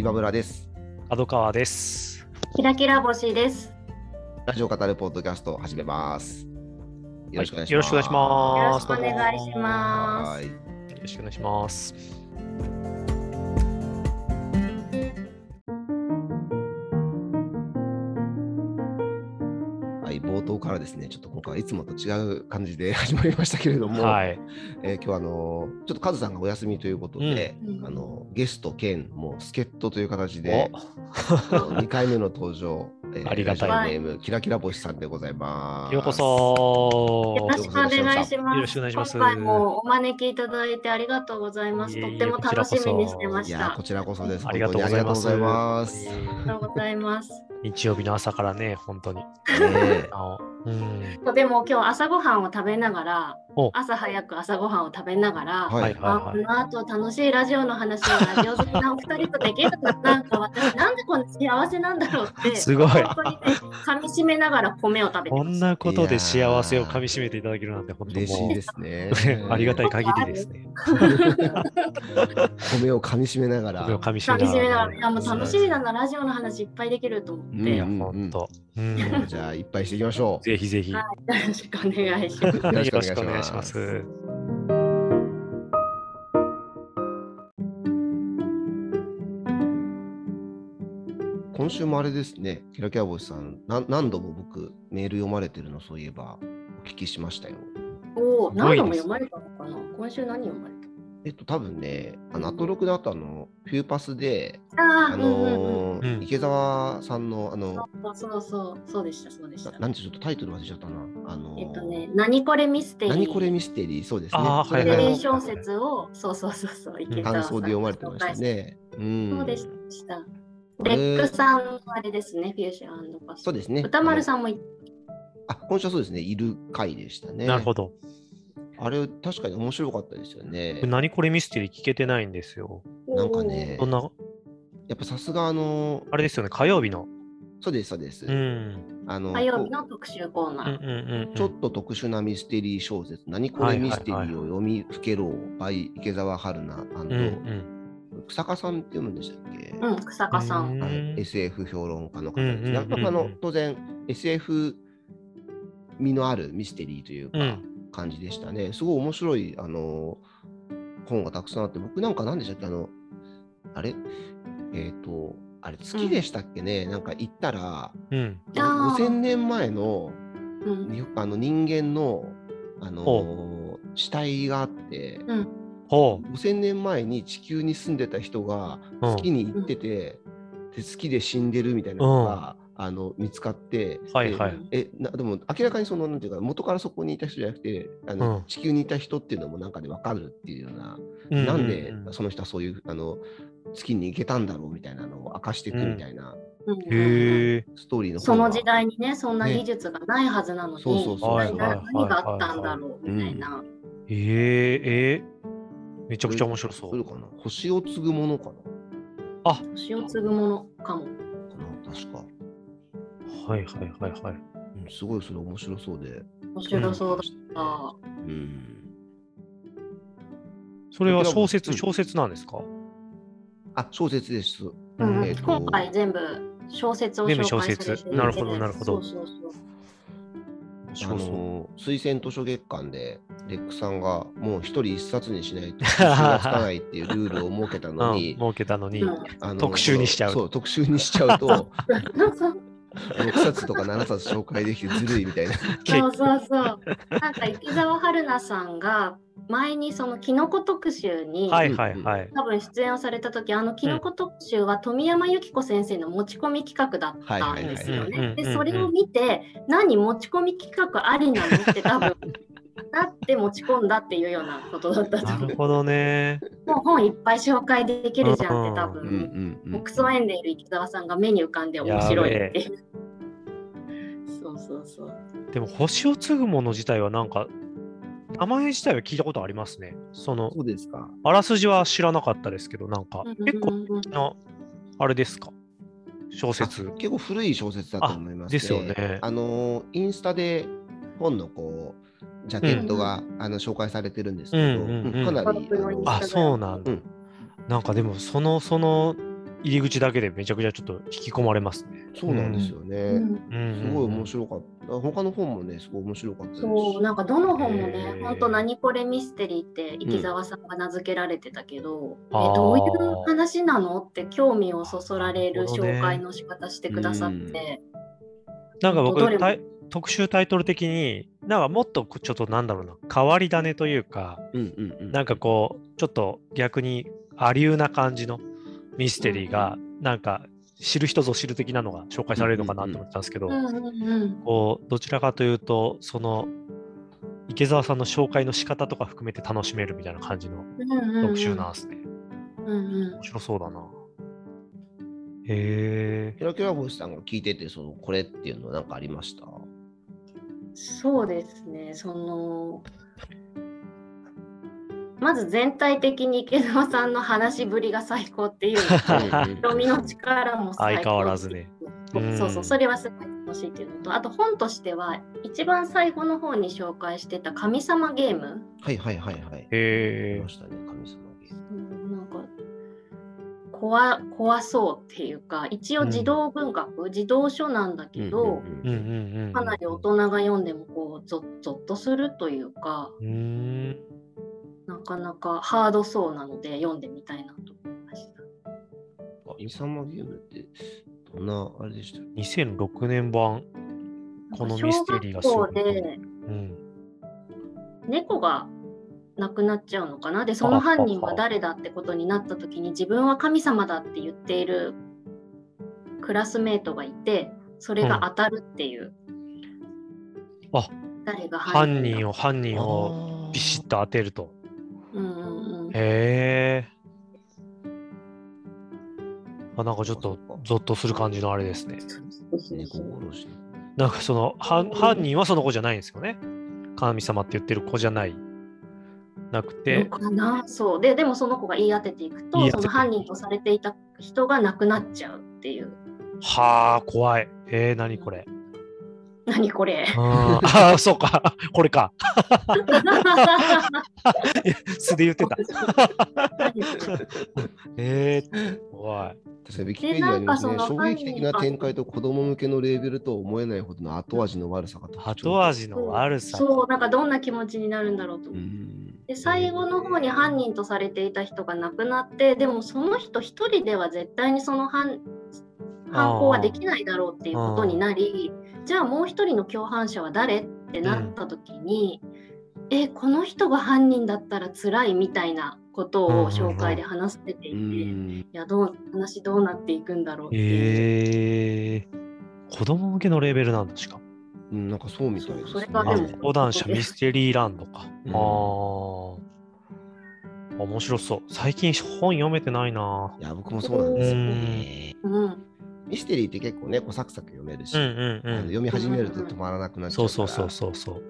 今村です。角川です。キラキラ星です。ラジオ語るポッドキャストを始めます。よろしくお願いします。はいよろしくお願いしますよろしくお願いしますからですね、ちょっと今回はいつもと違う感じで 始まりましたけれども、はい。えー今日はあのーちょっとカズさんがお休みということで、うんあのゲスト兼もう助っ人という形でお2回目の登場、えありがたいネームキラキラ星さんでございます。ようこそ。よろしくお願いします。よろしくお願いします今回もお招きいただいてありがとうございます。とっても楽しみにしてまいやーした。こちらこそです。ありがとうございます。本当にありがとうございます。ありがとうございます。日曜日の朝からね、本当に。うん。でも今日朝ごはんを食べながらお、朝早く朝ごはんを食べながら、はいはいあこの後楽しいラジオの話をラジオ好きなお二人とできるのなんか私なんでこんな幸せなんだろうってすごい本当にね噛み締めながら米を食べてこんなことで幸せをかみしめていただけるなんて、本当嬉しいもですねう。ありがたい限りですね。米を噛み締めながら。米をかみしめ噛み締めながららいやもう楽しみだなラジオの話いっぱいできると思って、うんうん本当。うん。じゃあ、いっぱいしていきましょう。ぜひぜひ。よよろしくお願いします。よろしくお願いします。今週もあれですね、キラキラ星さん、な何度も僕、メール読まれてるの、そういえば、お聞きしましたよ。おお、何度も読まれたのかな？今週何読まれえっと、多分ね、あの、アトロクだとあの、フューパスで、たあああ、うんうん池澤さんの、あの、そうそうそう、そうでした、そうでしたな。なんてちょっとタイトル忘れちゃったな。あのーえっとね、何これミステリー。何これミステリー、そうですね。あーそれのはいはいミステリー小説を、そうそうそうそう、池澤感さん想で読まれてましたね。うん。そうでした。あレれックさんのあれですね、フュージョンパス。そうですね。歌丸さんもいあ、今週はそうですね、いる回でしたね。なるほど。あれ、確かに面白かったですよね。何これミステリー聞けてないんですよ。なんかねそんな、やっぱさすがあの、あれですよね、火曜日の。そうです、そうです。うん。あの火曜日の特集コーナー。うんうんうんうん。ちょっと特殊なミステリー小説、何これミステリーを読みふけろう、by 池澤春菜うんうん。草加さんって読むんでしたっけ、うん、草加さん。うんあの SF 評論家の方ですやっぱあの当然 SF 味のあるミステリーというか、うん感じでしたね。すごい面白いあの本がたくさんあって、僕なんか何でしたっけあの、あれ？えっ、と、あれ月でしたっけね、なんか行ったら、うん。あー5000年前のうん。にあの人間の、あの死体があって、うん。ほ5000年前に地球に住んでた人がうん。月に行ってて、で月で死んでるみたいなのが、あの見つかって、はいはい。でえなでも明らかにそのなんていうか元からそこにいた人じゃなくてあの、うん。地球にいた人っていうのもなんかで分かるっていうような、う。なんでううその人はそういうあの月に行けたんだろうみたいなのを明かしていくみたいなうん。へえ。ストーリーのその時代代にね、そんな技術がないはずなのに、そうそうそう。何があったんだろうみたいな。えー、えー、めちゃくちゃ面白そう。それかな？星を継ぐものかな？あ。星を継ぐものかも。かな確か、はいはいはいはい。うん、すごいそれ面白そうで。面白そうだった。うん。それは小説、うん。小説なんですか？あ小説です。うん。え今回全部小説を紹介されて全部小説なるほどなるほど。そうそうそう。あ。の推薦図書月間でレックさんがもう一人一冊にしないと 収がつかないっていうルールを設けたの うん、に、設けたのに。うんあの特集にしちゃう。そう特集にしちゃうと 6冊とか7冊紹介できてずるいみたいなそうそうそう。なんか池澤春菜さんが前にそのキノコ特集に、はいはいはい。多分出演をされた時あのキノコ特集は富山由紀子先生の持ち込み企画だったんですよね。でそれを見て何持ち込み企画ありなのって多分なって持ち込んだっていうようなことだったと思う。なるほどね。もう本いっぱい紹介できるじゃんって多うん分。うんクソエンでいる池澤さんが目に浮かんで面白いっていう。そうそうそう。でも星を継ぐもの自体はなんか、名前自体は聞いたことありますね。その、そうですかあらすじは知らなかったですけど、なんか、結構うんうんうんな、あれですか？小あ説。結構古い小説だと思います、あですよねあのインスタで本のこうジャケットが、あの紹介されてるんですけど、うんうんうんかなり、あそうなんだ。うんなんかでも、その、その、入り口だけでめちゃくちゃちょっと引き込まれますね。そうなんですよね。うんうんすごい面白かった。他の本もね、すごい面白かったです。そうなんかどの本もへねー、本当何これミステリーって池澤さんが名付けられてたけど、えあーどういう話なのって興味をそそられる紹介の仕方してくださって、なんかどれも僕特集タイトル的になんかもっとちょっとなんだろうな変わり種というかうんうんうん。なんかこうちょっと逆にアリューな感じのミステリーがなんか知る人ぞ知る的なのが紹介されるのかなと思ってたんですけど、うんうんうんこうどちらかというとその池澤さんの紹介の仕方とか含めて楽しめるみたいな感じのうんうんうん特集なんですね。うんうん面白そうだな。へえ。キラキラ星さんが聞いてて、そのこれっていうのは何かありました？そうですね、その、まず全体的に池澤さんの話しぶりが最高っていう読みの力も最高相変わらずねうんそうそう、それはすごい楽しいっていうのと、あと本としては、一番最後の方に紹介してた神様ゲーム。はいはいはいはい。へえま。したね、神様怖怖そうっていうか一応児童文学、児童書なんだけど、うんうんうんうんうん。かなり大人が読んでもこうゾッゾッとするというか。なかなかハードそうなので読んでみたいなと思いました。神様ゲームってどんなあれでした？っけ2006年版、このミステリーがすごい。小学校でうん。猫が亡くなっちゃうのかな？でその犯人は誰だってことになった時に自分は神様だって言っているクラスメートがいてそれが当たるっていう、あ誰が犯だ？人を、犯人をビシッと当てると。うんうんうんへえ。あ、なんかちょっとゾッとする感じのあれですね。なんかその犯犯人はその子じゃないんですよね。神様って言ってる子じゃない。なくての、かなそうででもその子が言い当てていくとその犯人とされていた人が亡くなっちゃうっていうはあ、怖い。えー、何これ？何これ？あーあー、そうか。これか。素で言ってた。えー、怖い。確かにウィキペディアにますねでなんかその衝撃的な展開と子供向けのレーベルとは思えないほどの後味の悪さが後味の悪さ。そうなんかどんな気持ちになるんだろうとう思って。んで最後の方に犯人とされていた人が亡くなってでもその人一人では絶対にその犯犯行はできないだろうっていうことになりじゃあもう一人の共犯者は誰ってなった時に、えこの人が犯人だったら辛いみたいなことを紹介で話されていて、ういんやどう話どうなっていくんだろうっていう。えー、子供向けのレベルなんだしかも。うん、なんかそうみたいです、ね。あそれがでも講談社ミステリーランドか。うんああ。面白そう。最近本読めてないないや、僕もそうなんですよね。うんミステリーって結構ね、こうサクサク読めるし、うんうんうん。あの読み始めると止まらなくなっちゃそううから。そうそうそうそう。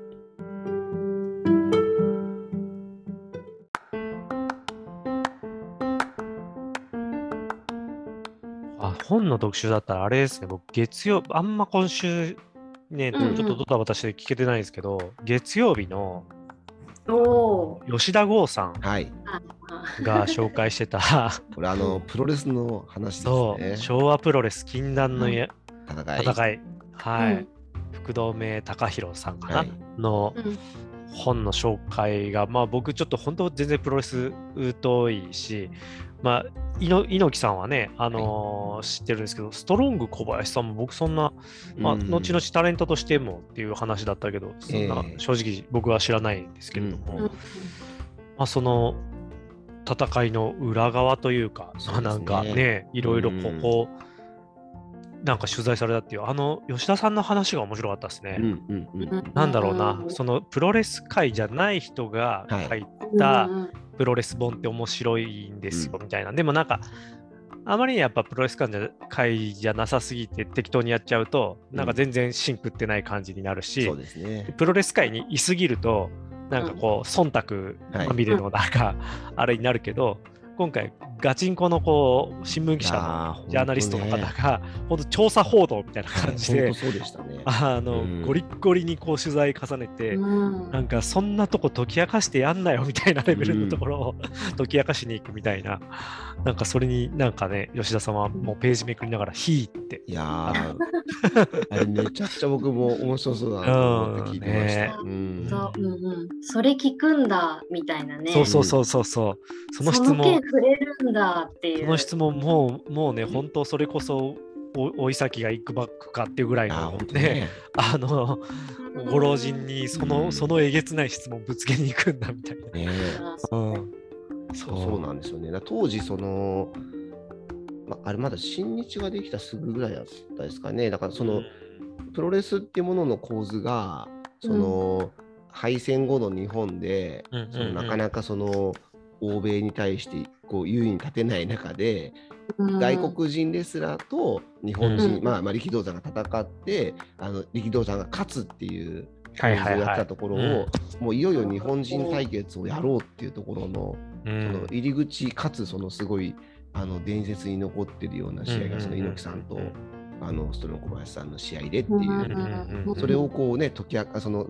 あ本の特集だったらあれですね、僕月曜、あんま今週ね、うんうん。ちょっとドタバタして聞けてないんですけど、月曜日の吉田剛さん。が紹介してた、これ、あの、プロレスの話そう、ですね。昭和プロレス禁断のや戦い。戦い、はい、うん。福留隆弘さんかな、はい。のうん。本の紹介が、まあ僕ちょっと本当全然プロレス疎いし、まあ猪猪木さんはね、あのー知ってるんですけど、ストロング小林さんも僕そんな、まあ、うん後々タレントとしてもっていう話だったけど、そんなええ。正直僕は知らないんですけれども、うん。まあその戦いの裏側というか、まあなんかね、いろいろここ、なんか取材されたっていう、あの吉田さんの話が面白かったですね。うんうんうん。なんだろうな、うん。そのプロレス界じゃない人がはい。書いたうんうんプロレス本って面白いんですよ、うん。みたいな。でもなんか、あまりにやっぱプロレス界じゃ界じゃなさすぎて適当にやっちゃうと、なんか全然芯食ってない感じになるし、ね。プロレス界にいすぎると、なんかこう、忖度まみれのなんか、あれになるけど、今回ガチンコのこう新聞記者のジャーナリストの方が、本当調査報道みたいな感じで、そうでしたね。あの、うんゴリッゴリにこう取材重ねて、うんなんかそんなとこ解き明かしてやんなよみたいなレベルのところを 解き明かしに行くみたいな、なんかそれになんかね、吉田さんはもうページめくりながら、ひーって。いやー、あれめちゃくちゃ僕も面白そうだなと思って聞いてました。ううんそううんうん、それ聞くんだみたいなね。そうそうそうそうそう。その質問、触れるんだっていう。その質問もう、もうね、本当それこそ、おおい先が行くばっかっていうぐらいのね、ね。あの、ご老人にその、うんそのえげつない質問ぶつけに行くんだみたいな。ねううん。そうそうなんですよね。だ当時、その、まあれまだ新日ができたすぐぐらいだったですかね。だからその、プロレスっていうものの構図が、その、敗戦後の日本で、うんうんうんそのなかなかその欧米に対してこう優位に立てない中で、うん。外国人レスラーと日本人、うん。まあ、まあ力道山が戦ってあの力道山が勝つっていうはいはいはい。構図をやってたところを、もういよいよ日本人対決をやろうっていうところの,、うん。その入り口かつそのすごいあの伝説に残ってるような試合がその猪木さんと、あのストロン小林さんの試合でっていう、うんうんうん。それをこうね解き明かその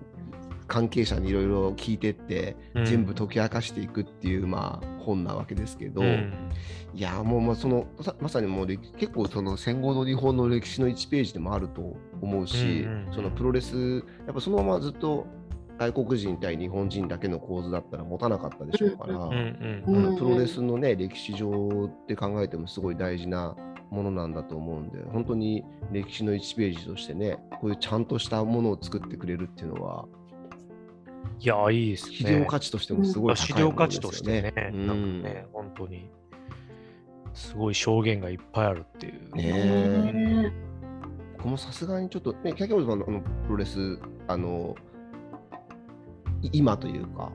関係者にいろいろ聞いてって、うん。全部解き明かしていくっていう、まあ、本なわけですけど、うん。いやもうまあそのさまさにもう歴結構その戦後の日本の歴史の1ページでもあると思うし、うんうんうんそのプロレスやっぱそのままずっと外国人対日本人だけの構図だったら持たなかったでしょうから、うんうんプロレスのね歴史上って考えてもすごい大事なものなんだと思うんで本当に歴史の1ページとしてねこういうちゃんとしたものを作ってくれるっていうのはいや、いいですね。資料価値としてもすごい資高いものですよ料価値としてね、うんなんかね、本当に、すごい証言がいっぱいあるっていう。ねね僕もさすがにちょっとね、キャキャボさんのあのプロレス、あの、い今というか、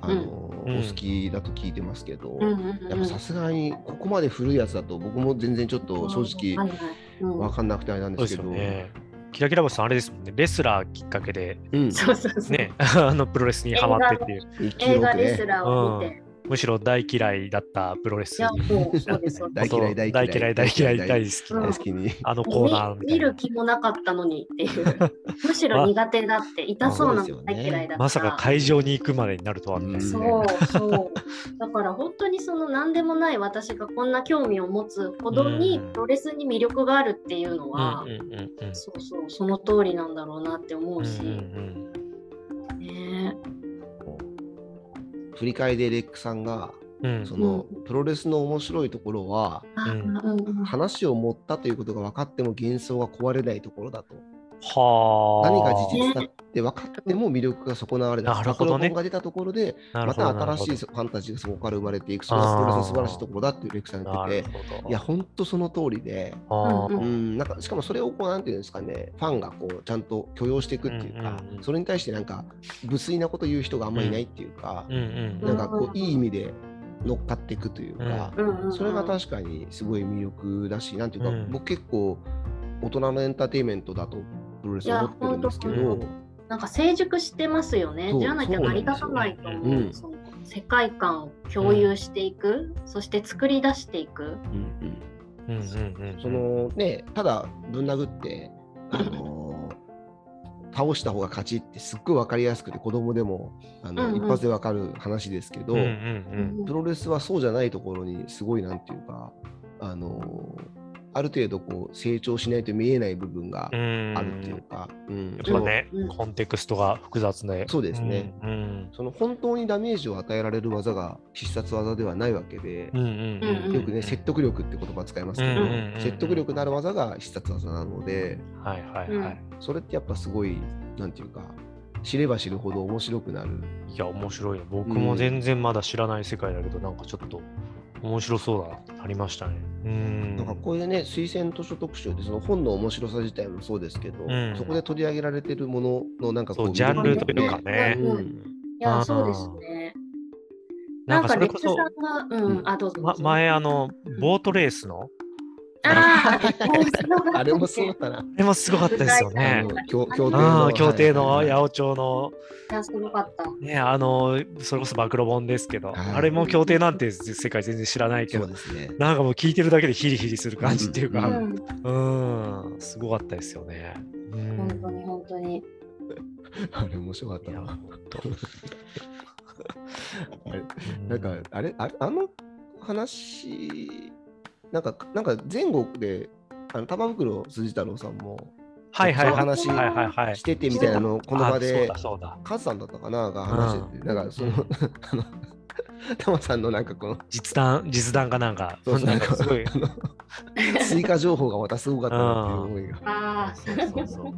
あの、うん。お好きだと聞いてますけど、うんやっぱさすがにここまで古いやつだと僕も全然ちょっと正直はいはい。うん。わかんなくてあれなんですけど、よね。キラキラ星さん、あれですもんね、レスラーきっかけで、うん。ね、あのプロレスにハマってっていう、映。画レスラーを見て。むしろ大嫌いだったプロレスいや、もうそうです。そうです大嫌い大嫌い大嫌い、大好き大好きに。あのコーナー見見る。気もなかったのにっていう。むしろ苦手だって、痛そうなの大嫌いだった。まさか会場に行くまでになるとはね。うんそうそう。だから本当にその何でもない私がこんな興味を持つほどにうんプロレスに魅力があるっていうのは、うんうんうんうんそうそう、その通りなんだろうなって思うし。うん振り返りでレックさんが、うん。うん。そのプロレスの面白いところは、うん。話を持ったということが分かっても幻想が壊れないところだと。はあ。何が事実だって分かっても魅力が損なわれない。なるほどね。が出たところで、また新しいファンタジーがそこから生まれていく、それがプロレスの素晴らしいところだっていうレクさんが言ってて、いや、本当その通りで、うんうん、なんかしかもそれをこう、なんていうんですかね、ファンがこうちゃんと許容していくっていうか、それに対してなんか、無粋なこと言う人があんまりいないっていうか、なんかこう、いい意味で乗っかっていくというか、それが確かにすごい魅力だし、なんていうか、うん。僕結構、大人のエンターテインメントだとプロレス思ってるんですけど。なんか成熟してますよね。そ。うじゃなきゃ成り立たないと思う。その世界観を共有していく、そして作り出していく。うんうん。うんうんうんそのね、ただぶん殴って、あのー倒した方が勝ちってすっごい分かりやすくて子供でもあの、うんうん。一発で分かる話ですけど、うん。うん。プロレスはそうじゃないところにすごいなんていうか、あのーある程度こう成長しないと見えない部分がうん。あるっていうか、うん。やっぱねうん、コンテクストが複雑で。そうですね。うん。うんその本当にダメージを与えられる技が必殺技ではないわけで、うんうんうんよくね、説得力って言葉使いますけど、うんうん説得力のある技が必殺技なので、はいはいはい。それってやっぱすごい、なんていうか、知れば知るほど面白くなる。いや、面白いね。僕も全然まだ知らない世界だけど、なんかちょっと面白そうだなってなりましたね。うん。なんかこういうね、推薦図書特集で、その本の面白さ自体もそうですけど、うんそこで取り上げられてるもののなんかこう、そうジャンルというかねうんうんいや、そうですね。ななんんか、それこそうん、うんあ、どうぞどまうぞ。前、あの、ボートレースの、あーあれもすごかったな。あれもすごかったですよあねの。協協定あのあ、協定のはい八百長の、いやすごかった。ね、あの、それこそ暴露本ですけど、はいあれも協定なんて世界全然知らないけど。なんかもう聞いてるだけでヒリヒリする感じっていううか、ん、うん、すごかったですよね。うん本当に本当に。あれ面白かったな。なんか、あれ、あれあの話、なんか、なんか前後で、あの玉袋筋太郎さんもはいはいはい。話。しててみたいなのをこの場あで。カズさんだったかなが話してて、なんかその、あの、タマさんのなんかこの、実弾、実弾かなんか、そうそう。なんかすごい。あの追加情報がまたすごかったなっていう思いが、ああ、そうそう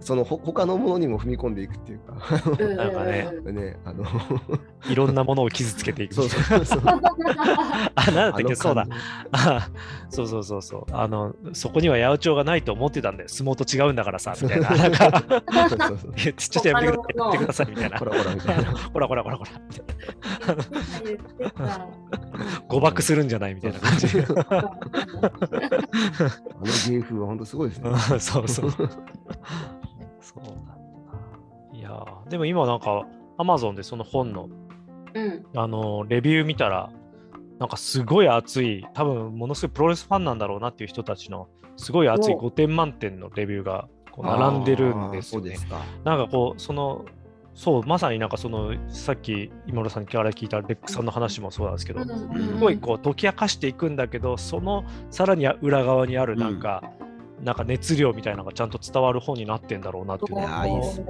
そのほ他のものにも踏み込んでいくっていうか、うんなんかね。うん。ね、あの、いろんなものを傷つけていく。そうそうそう。あ、なんだったっけ、そうだ。そうそうそうそう。あの、そこには八百長がないと思ってたんで、相撲と違うんだからさ、みたいな。なんか、そうそうそう。いやちょっとやめてください、やめてください、みたいな。ほ。らほらみたいな。ほらほらほらほら、誤爆するんじゃないみたいな感じ。あの芸風は本当すごいですね。うんそうそう。そうなんだな。いやーでも今なんか、アマゾンでその本の、うん。あのーレビュー見たら、なんかすごい熱い、多分ものすごいプロレスファンなんだろうなっていう人たちの、すごい熱いお5点満点のレビューがこう並んでるんですよねあーそうで。すか。なんかこう、その、そう、まさになんかその、さっき今村さんから聞いたレックさんの話もそうなんですけど、すすごいこう解き明かしていくんだけど、そのさらに裏側にあるなんか、なんか熱量みたいなのがちゃんと伝わる本になってんだろうなっていう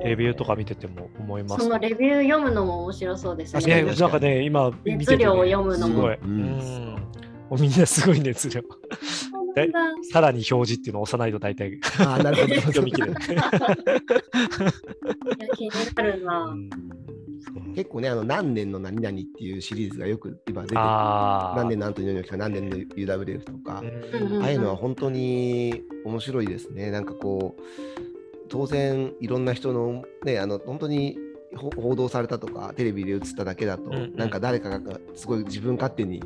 レビューとか見てても思います、そのレビュー読むのも面白そうですね。ね、なんかね、今熱量を読むのも。すごい。ううん。うみんなすごい熱量。でさらに表示っていうのを押さないと大体あーなるほど。読み切れる。いや気になるな。うん結構ね、あの何年の何々っていうシリーズがよく今出てる。何年のアントニオ猪木とか何年の UWF とか、ああいうのは本当に面白いですね。なんかこう、当然いろんな人のね、あの本当にほ報道されたとか、テレビで映っただけだと、うんうんなんか誰かがすごい自分勝手に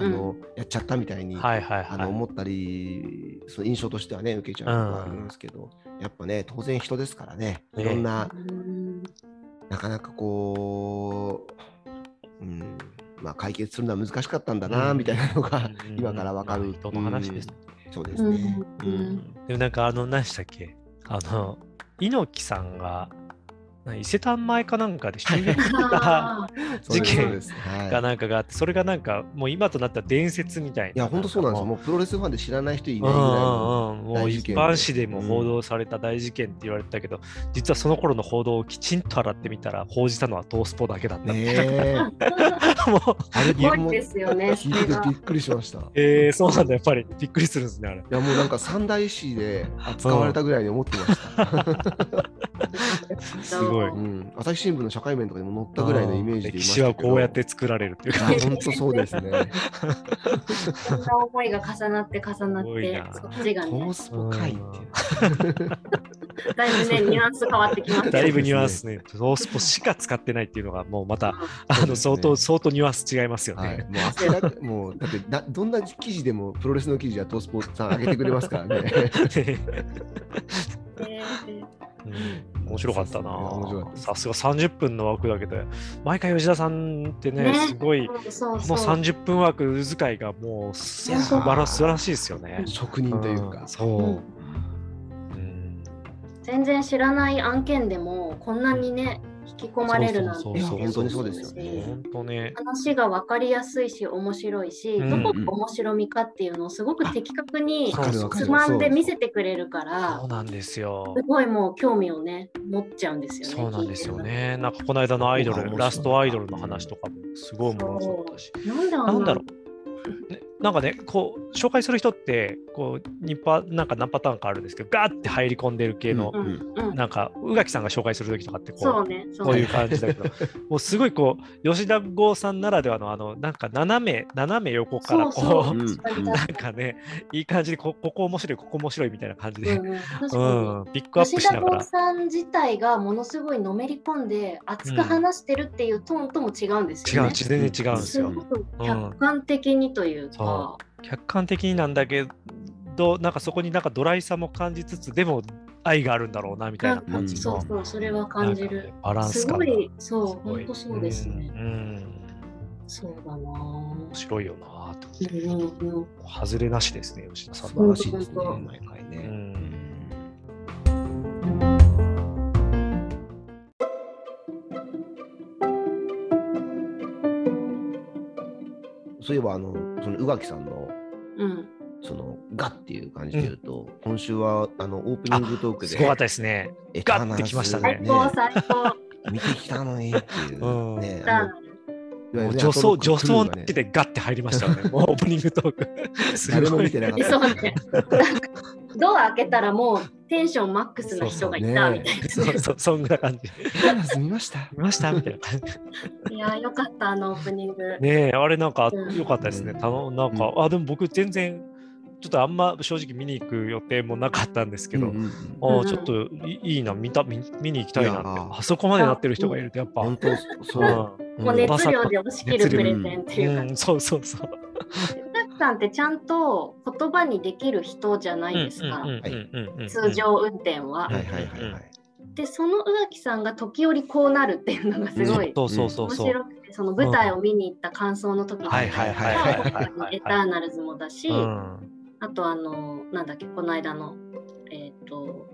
あの、やっちゃったみたいに、はいはいあのはい。思ったり、その印象としてはね、受けちゃうのがあるんですけど、やっぱね、当然人ですからね、いろんな、うん。なかなかこう、うん、まあ解決するのは難しかったんだな、うん。みたいなのが、うん。今からわかる。まあ人の話です。うん。そうですうん。ね。ううん。んでもなんかあの何でしたっけ？あの猪木さんがな伊勢丹前かなんかで襲撃した 事件がなんかがあってそれがなんかもう今となったら伝説みたいな。いや、本当そうなんですよ。ももうプロレスファンで知らない人いうんないぐらいもう一般紙でも報道された大事件って言われてたけど、実はその頃の報道をきちんと洗ってみたら報じたのはトースポだけだった。ねえ。もうあれ、すごいですよね。そ聞いててびっくりしました。いえー、そうなんだやっぱりびっくりするんですねあれ。や、もうなんか三大史で扱われたぐらいに思ってました。すごいうん、朝日新聞の社会面とかにも載ったぐらいのイメージでいま歴史。はこうやって作られるっていういや感じ。本当そうですね。そんな思いが重なって重なってそっちがトねー、スポ会っていう。だいぶね、ニュアンス変わってきますだいぶニュアンスね。トースポしか使ってないっていうのがもうまた、うあのそうですね相当、相当ニュアンス違いますよはい、ね。もうもうだってなどんな記事でもプロレスの記事はトースポさん上げてくれますからね。え うん面白かったな。さすが30分の枠だけど、毎回吉田さんってね、ねすごい、ーそうこのそうそう。30分枠使いがもう素晴ら素晴らしいですよね。職人というかん。そう。うん全然知らない案件でもこんなにね引き込まれるなんてそうそうそういや本当にそうですよしね本当ね。話が分かりやすいし面白いし、うんどこが面白みかっていうのをすごく的確につまんで見せてくれるからそうなんですよす。ごいもう興味をね持っちゃうんですよね。そうなんですよね。なんかこの間のアイドル、ラストアイドルの話とかもすごい面白かったし。なんだろう。ね、なんかね、こう、紹介する人って、こう、2パ、なんか何パターンかあるんですけど、ガーって入り込んでる系の、うんうん、なんか、宇垣さんが紹介するときとかってこう、そうね。そうこういうね感じだけど、もうすごいこう、吉田剛さんならではの、あの、なんか斜め、斜め横からこう、そうそう。うんなんかね、いい感じにこ、ここ面白い、ここ面白いみたいな感じで、うんうん。ピックアップ吉田しながら。剛さん自体がものすごいのめり込んで熱く話してるっていうトーンとも違うんですよね。違う、全然違うんですよ。す客観的にというか、客観的になんだけどなんかそこになんかドライさも感じつつでも愛があるんだろうなみたいな感じのそうそう、それは感じる。バランスすごい、そう、本当そうですねう。んそうだな面白いよなと。うんうんうん。外れなしですね吉田さん素の晴らしいですね毎回ね。うんうんそういえばあのその宇垣さんのうん。そのガっていう感じで言うと、今週はあのオープニングトークですごかったですね。エガッてきましたね。最高、最高。見てきたのにっていう。うん。ね。もう女装アトロック女装クルーがね。なしでガッて入りましたよね。もうオープニングトーク。す 誰もごい見てなかった。ドア開けたらもうテンションマックスな人がいたみたいな。そうそうそんな感じ。見ました？見ました？みたいな。感じいや、よかった、あのオープニング。ねえあれなんかうん良かったですね。たのなんか、うあでも僕全然ちょっとあんま正直見に行く予定もなかったんですけど、うんうんうん。うんああちょっといいいな見た見見に行きたいなって。あそこまでなってる人がいるとやっぱ、本当そう。うん。もう熱量で押し切るプレゼンっていうか、うん、そうそうそう。さんってちゃんと言葉にできる人じゃないですか、通常運転は。はいはいはいはい。で、その宇垣さんが時折こうなるっていうのがすごいそうそうそう面。白くて、その舞台を見に行った感想の時に、エターナルズもだし、うん。あとあの、なんだっけ、この間の、えっ、と、ん？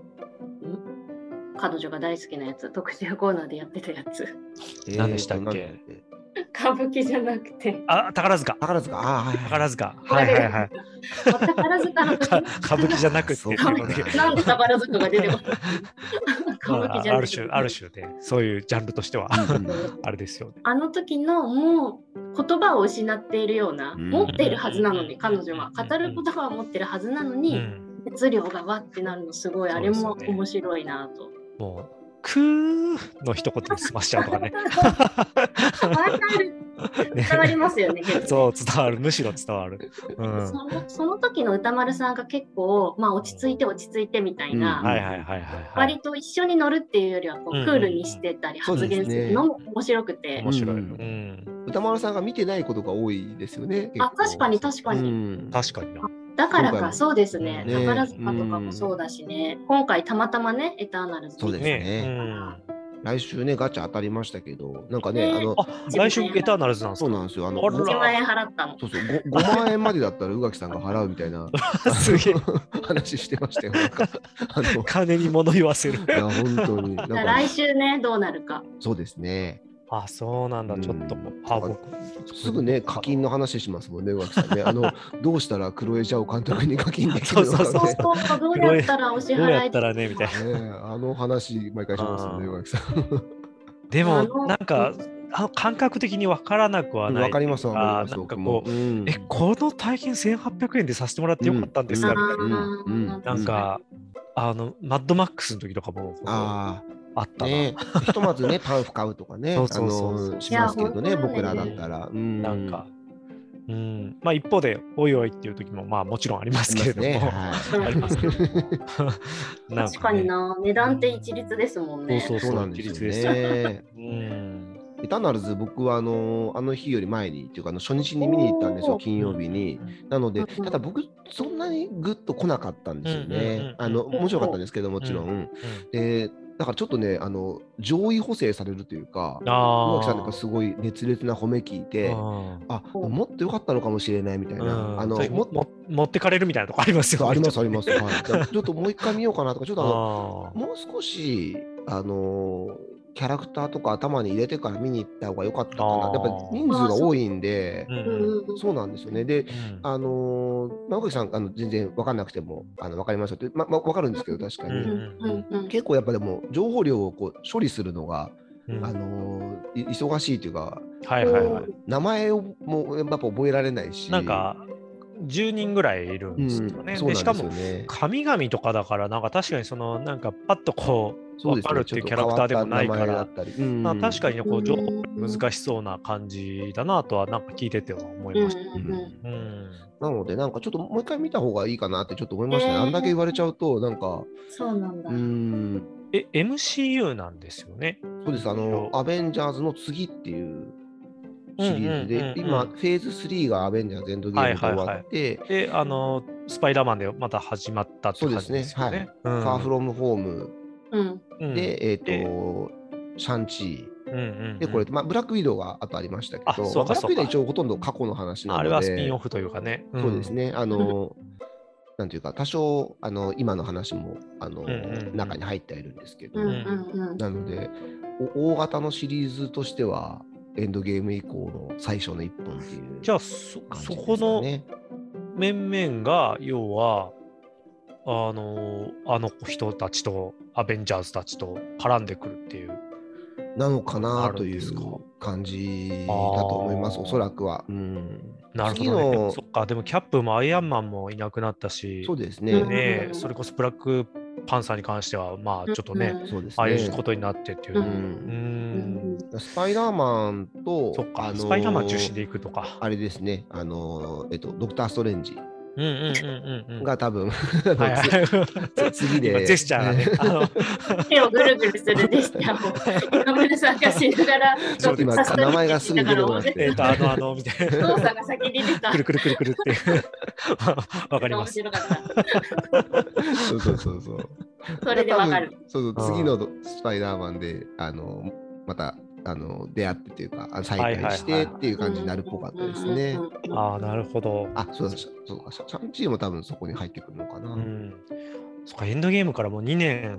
彼女が大好きなやつ、特集コーナーでやってたやつ。何でしたっけ？歌舞伎じゃなくて。あ宝塚。宝塚、ああ、はいはい。宝塚。はいはいはい。宝塚の歌舞伎じゃなくてそう歌舞伎なんで宝塚が出てこない？歌舞伎じゃなくてあある種、ある種で、そういうジャンルとしては、あれですよね。あの時のもう言葉を失っているような、うん持っているはずなのに彼女は語る言葉を持ってるはずなのうに、ん、熱量がわってなるのすごいあれも面白いなと。もう、くーの一言で済ましちゃうとかね。伝わりますよね。結構そう、伝わる。むしろ伝わる。うん。そのその時の歌丸さんが結構、まあ、落ち着いて落ち着いてみたいな、うんはいはいはいはい、はい。割と一緒に乗るっていうよりはこううんクールにしてたり発言するのも面白くて、面白い。ううんん。歌丸さんが見てないことが多いですよね。あ確かに確かに、に確かにな。だからかそうですねね宝塚とかもそうだしね、今回たまたまねエターナルズそうですねね。来週ね、ガチャ当たりましたけど、なんかね、ねあの来週エターナルズなんですか？そうなんですよ。あの、あら1万円払ったの。そうそう、ご 5, 万円までだったら宇垣さんが払うみたいな すげえ。話してましたよ。なんか、あの、い金に物言わせる。や、本当に。来週ねどうなるか。そうですね。あ、そうなんだ。うんちょっと。あ、僕。すぐね、課金の話しますもんね、宇垣さんね。あの、どうしたらクロエジャオ監督に課金できるのかそうそうね。そうそうどうやったらお支どうや払いったらねみたいな。ねあの話、毎回しますよね、さん。でもなんか、あの感覚的に分からなくはない。わかります、わかりあます。なんかこう、うんえ、この体験1800円でさせてもらってよかったんですか、うんみたいな。うんうんなんか、あの、マッドマックスの時とかもああったね、ひとまずね、パンフ買うとかね、そうそうそうあのしますけどね、僕らだったら。うん。なんか、うん、まあ一方で、おいおいっていう時も、まあもちろんありますけれども、ね。うん ありますけど、なん確かにね。な。値段って一律ですもんね。そうそうなんですよね。うん。エターナルズ、僕はあのあの日より前にっていうか、あの初日に見に行ったんですよ、金曜日に。なので、うんうん。ただ僕、そんなにグッと来なかったんですようんうんうんね。あの面白かったんですけど、もちろん。で、だからちょっとね、あの上位補正されるというか、あ宇垣さんやっぱすごい熱烈な褒め聞いて、ああもっと良かったのかもしれないみたいな。あのももも持ってかれるみたいなとこありますよね。ありますあります。はい、ちょっともう一回見ようかなとか、ちょっとあの あもう少し、あのーキャラクターとか頭に入れてから見に行った方が良かったかな。やっぱり人数が多いんでー、うんううんんうんそうなんですよね。で、うんあのー、直垣さん、あの全然分かんなくてもあの分かりますよって、まま、分かるんですけど、確かに。結構やっぱでも、情報量をこう処理するのが、うんあの忙しいというか、はいはいはい。名前をもうやっぱ覚えられないし。なんか、10人ぐらいいるうんん、ですよね。そうなんですよでしかも、ね。神々とかだから、なんか確かにその、なんかパッとこう、分かるっていうキャラクターでもないから。ちょっと変わった名前だったり。うん。まあ、確かにねこう情報うん難しそうな感じだなとは、なんか聞いてては思いました。うんうんうん。うん。なので、なんかちょっともう一回見た方がいいかなってちょっと思いましたね。えーあんだけ言われちゃうと、なんか、そうなんだ。うー。ん、え、MCU なんですよね？そうです、あの、アベンジャーズの次っていうシリーズで、うんうんうんうん今、フェーズ3がアベンジャーズエンドゲームで終わって、で、あの、スパイダーマンでまた始まったって感じですよね。ファーフロムホームで、えっ、でと、シャンチうんうんうんー。で、これ、まあ、ブラックウィドウがあとありましたけあど、ブラックウィドウ一応ほとんど過去の話なので、あれはスピンオフというかね。んそうです。ね。あの、なんていうか、多少、あの、今の話も、あの、んうんうん中に入ってはいるんですけど、うんうんうん。なので、お大型のシリーズとしては、エンドゲーム以降の最初の一本っていうじゃあ、そそこのね。面々が、要は、あの、あの人たちと、アベンジャーズたちと絡んでくるっていう。なのかあなという感じだと思います、おそらくは。うん、なるほ次どね。そっか、でもキャップもアイアンマンもいなくなったし、そうですね。うんね、それこそブラックパンサーに関しては、まあちょっとね、うん。ああいうことになってっていううんうん。スパイダーマンと、そっか、あのースパイダーマン中心でいくとか。あれですね、あのーえっと、ドクター・ストレンジうんうんうんうんうん。が多分、はいはいつ次で今ジェスチャーがね。あの手をぐるぐるするジェスチャーを今村さんがしながら、ちょっと今名前がすぐ出てこなくてえっと、あの、あの、みたいな。動作が先に出た。くるくるくるくるっていう。わかり面ます。白かった。そうそうそうそう。それでわかる。そううんそう次のスパイダーマンで、あの、また、あの、出会ってっていうか、再会してっていう感じになるっぽかったですね。ああ、なるほど。あ、そうだ、そうか、シャシャンチーも多分そこに入ってくるのかな。うん。そっか、エンドゲームからもう2年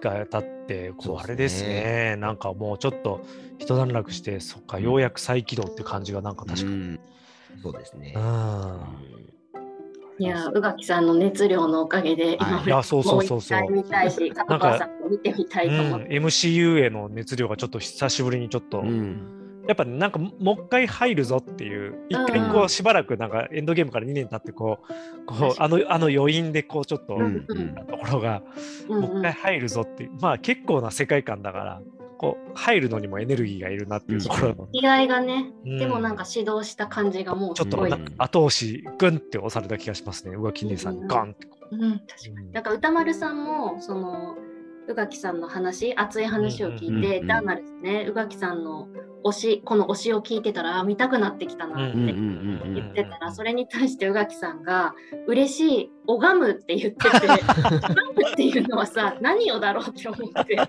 が経って、こう、あれですね。なんかもうちょっと一段落して、そっか、ようやく再起動って感じがなんか確かに。うんそうですね。うん。いや、宇垣さんの熱量のおかげで、今はいいやそうそうそうそうもう一回見たいし、加藤川さんも見てみたいと思って。うん、MCU への熱量がちょっと久しぶりにちょっと、うん。やっぱなんかもう一回入るぞっていう一回こうしばらくなんかエンドゲームから2年経ってこうこうあのあの余韻でこうちょっと、うんうん。ところがうんもう一回入るぞっていう、まあ結構な世界観だからこう入るのにもエネルギーがいるなっていうところの、気合がね、うん。でもなんか指導した感じがもうちょっと後押しグンって押された気がしますね。宇垣姉さんにガンってこう。ん、確かう、に。なんか歌丸さんも、その、宇垣さんの話、熱い話を聞いて、ダーナルですね、宇垣さんの推し、この推しを聞いてたら、あ見たくなってきたなって言ってたら、それに対して宇垣さんが、嬉しい、拝むって言ってて、拝むっていうのはさ、何をだろうって思って。言っ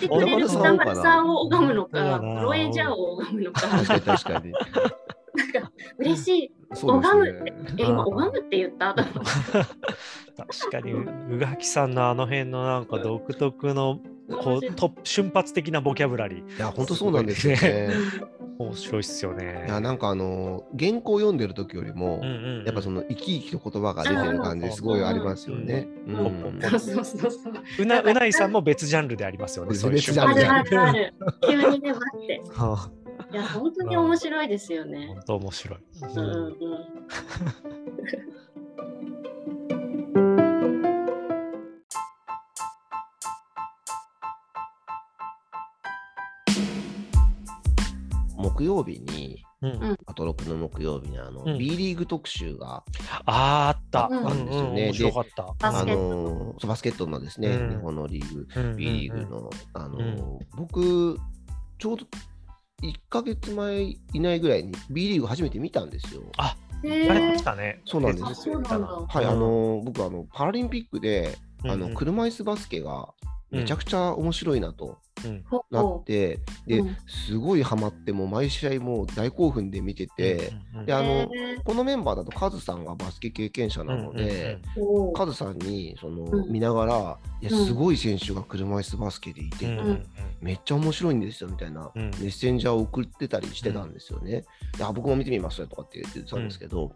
てくれる歌丸さんを拝むのか、うん。ロエジャーを拝むのか、確かに確かに。なんか嬉しい、拝むってね。え、今拝むって言った？確かに宇垣さんのあの辺のなんか独特のこうと瞬発的なボキャブラリーいや、本当そうなんですよね。面白いっすよね。いや、なんかあの、原稿読んでる時よりもうん、うんうんやっぱその生き生きと言葉が出てる感じ、すごいありますよね。うなうないさんも別ジャンルでありますよね。別ジャンルあるあでるある。急にね、待って。はあいや、本当に面白いですよね。本当面白い。うんうんうん。木曜日に、うん。アトロクの木曜日にあの、うん。B リーグ特集が、あった。うん。うんうん面白かった。あバスケット。のそうバスケットのですね、うん。日本のリーグ、うん。B リーグの、あのうん。僕、ちょうど1ヶ月前いないぐらいに B リーグ初めて見たんですよ。へやれまーしたね。そうなんですあそうなんだ。はい、あの僕あの、パラリンピックで、あの車椅子バスケがめちゃくちゃ面白いなと。うんほなっほて、でうん。すごいハマって、もう毎試合もう大興奮で見てて、うんうんであのへこのメンバーだとカズさんがバスケ経験者なので、カズさんにその、うん。見ながら、いや、うん。すごい選手が車椅子バスケでいて、うんうんめっちゃ面白いんですよみたいなうん。メッセンジャーを送ってたりしてたんですよね。であ僕も見てみますよとかって言ってたんですけど、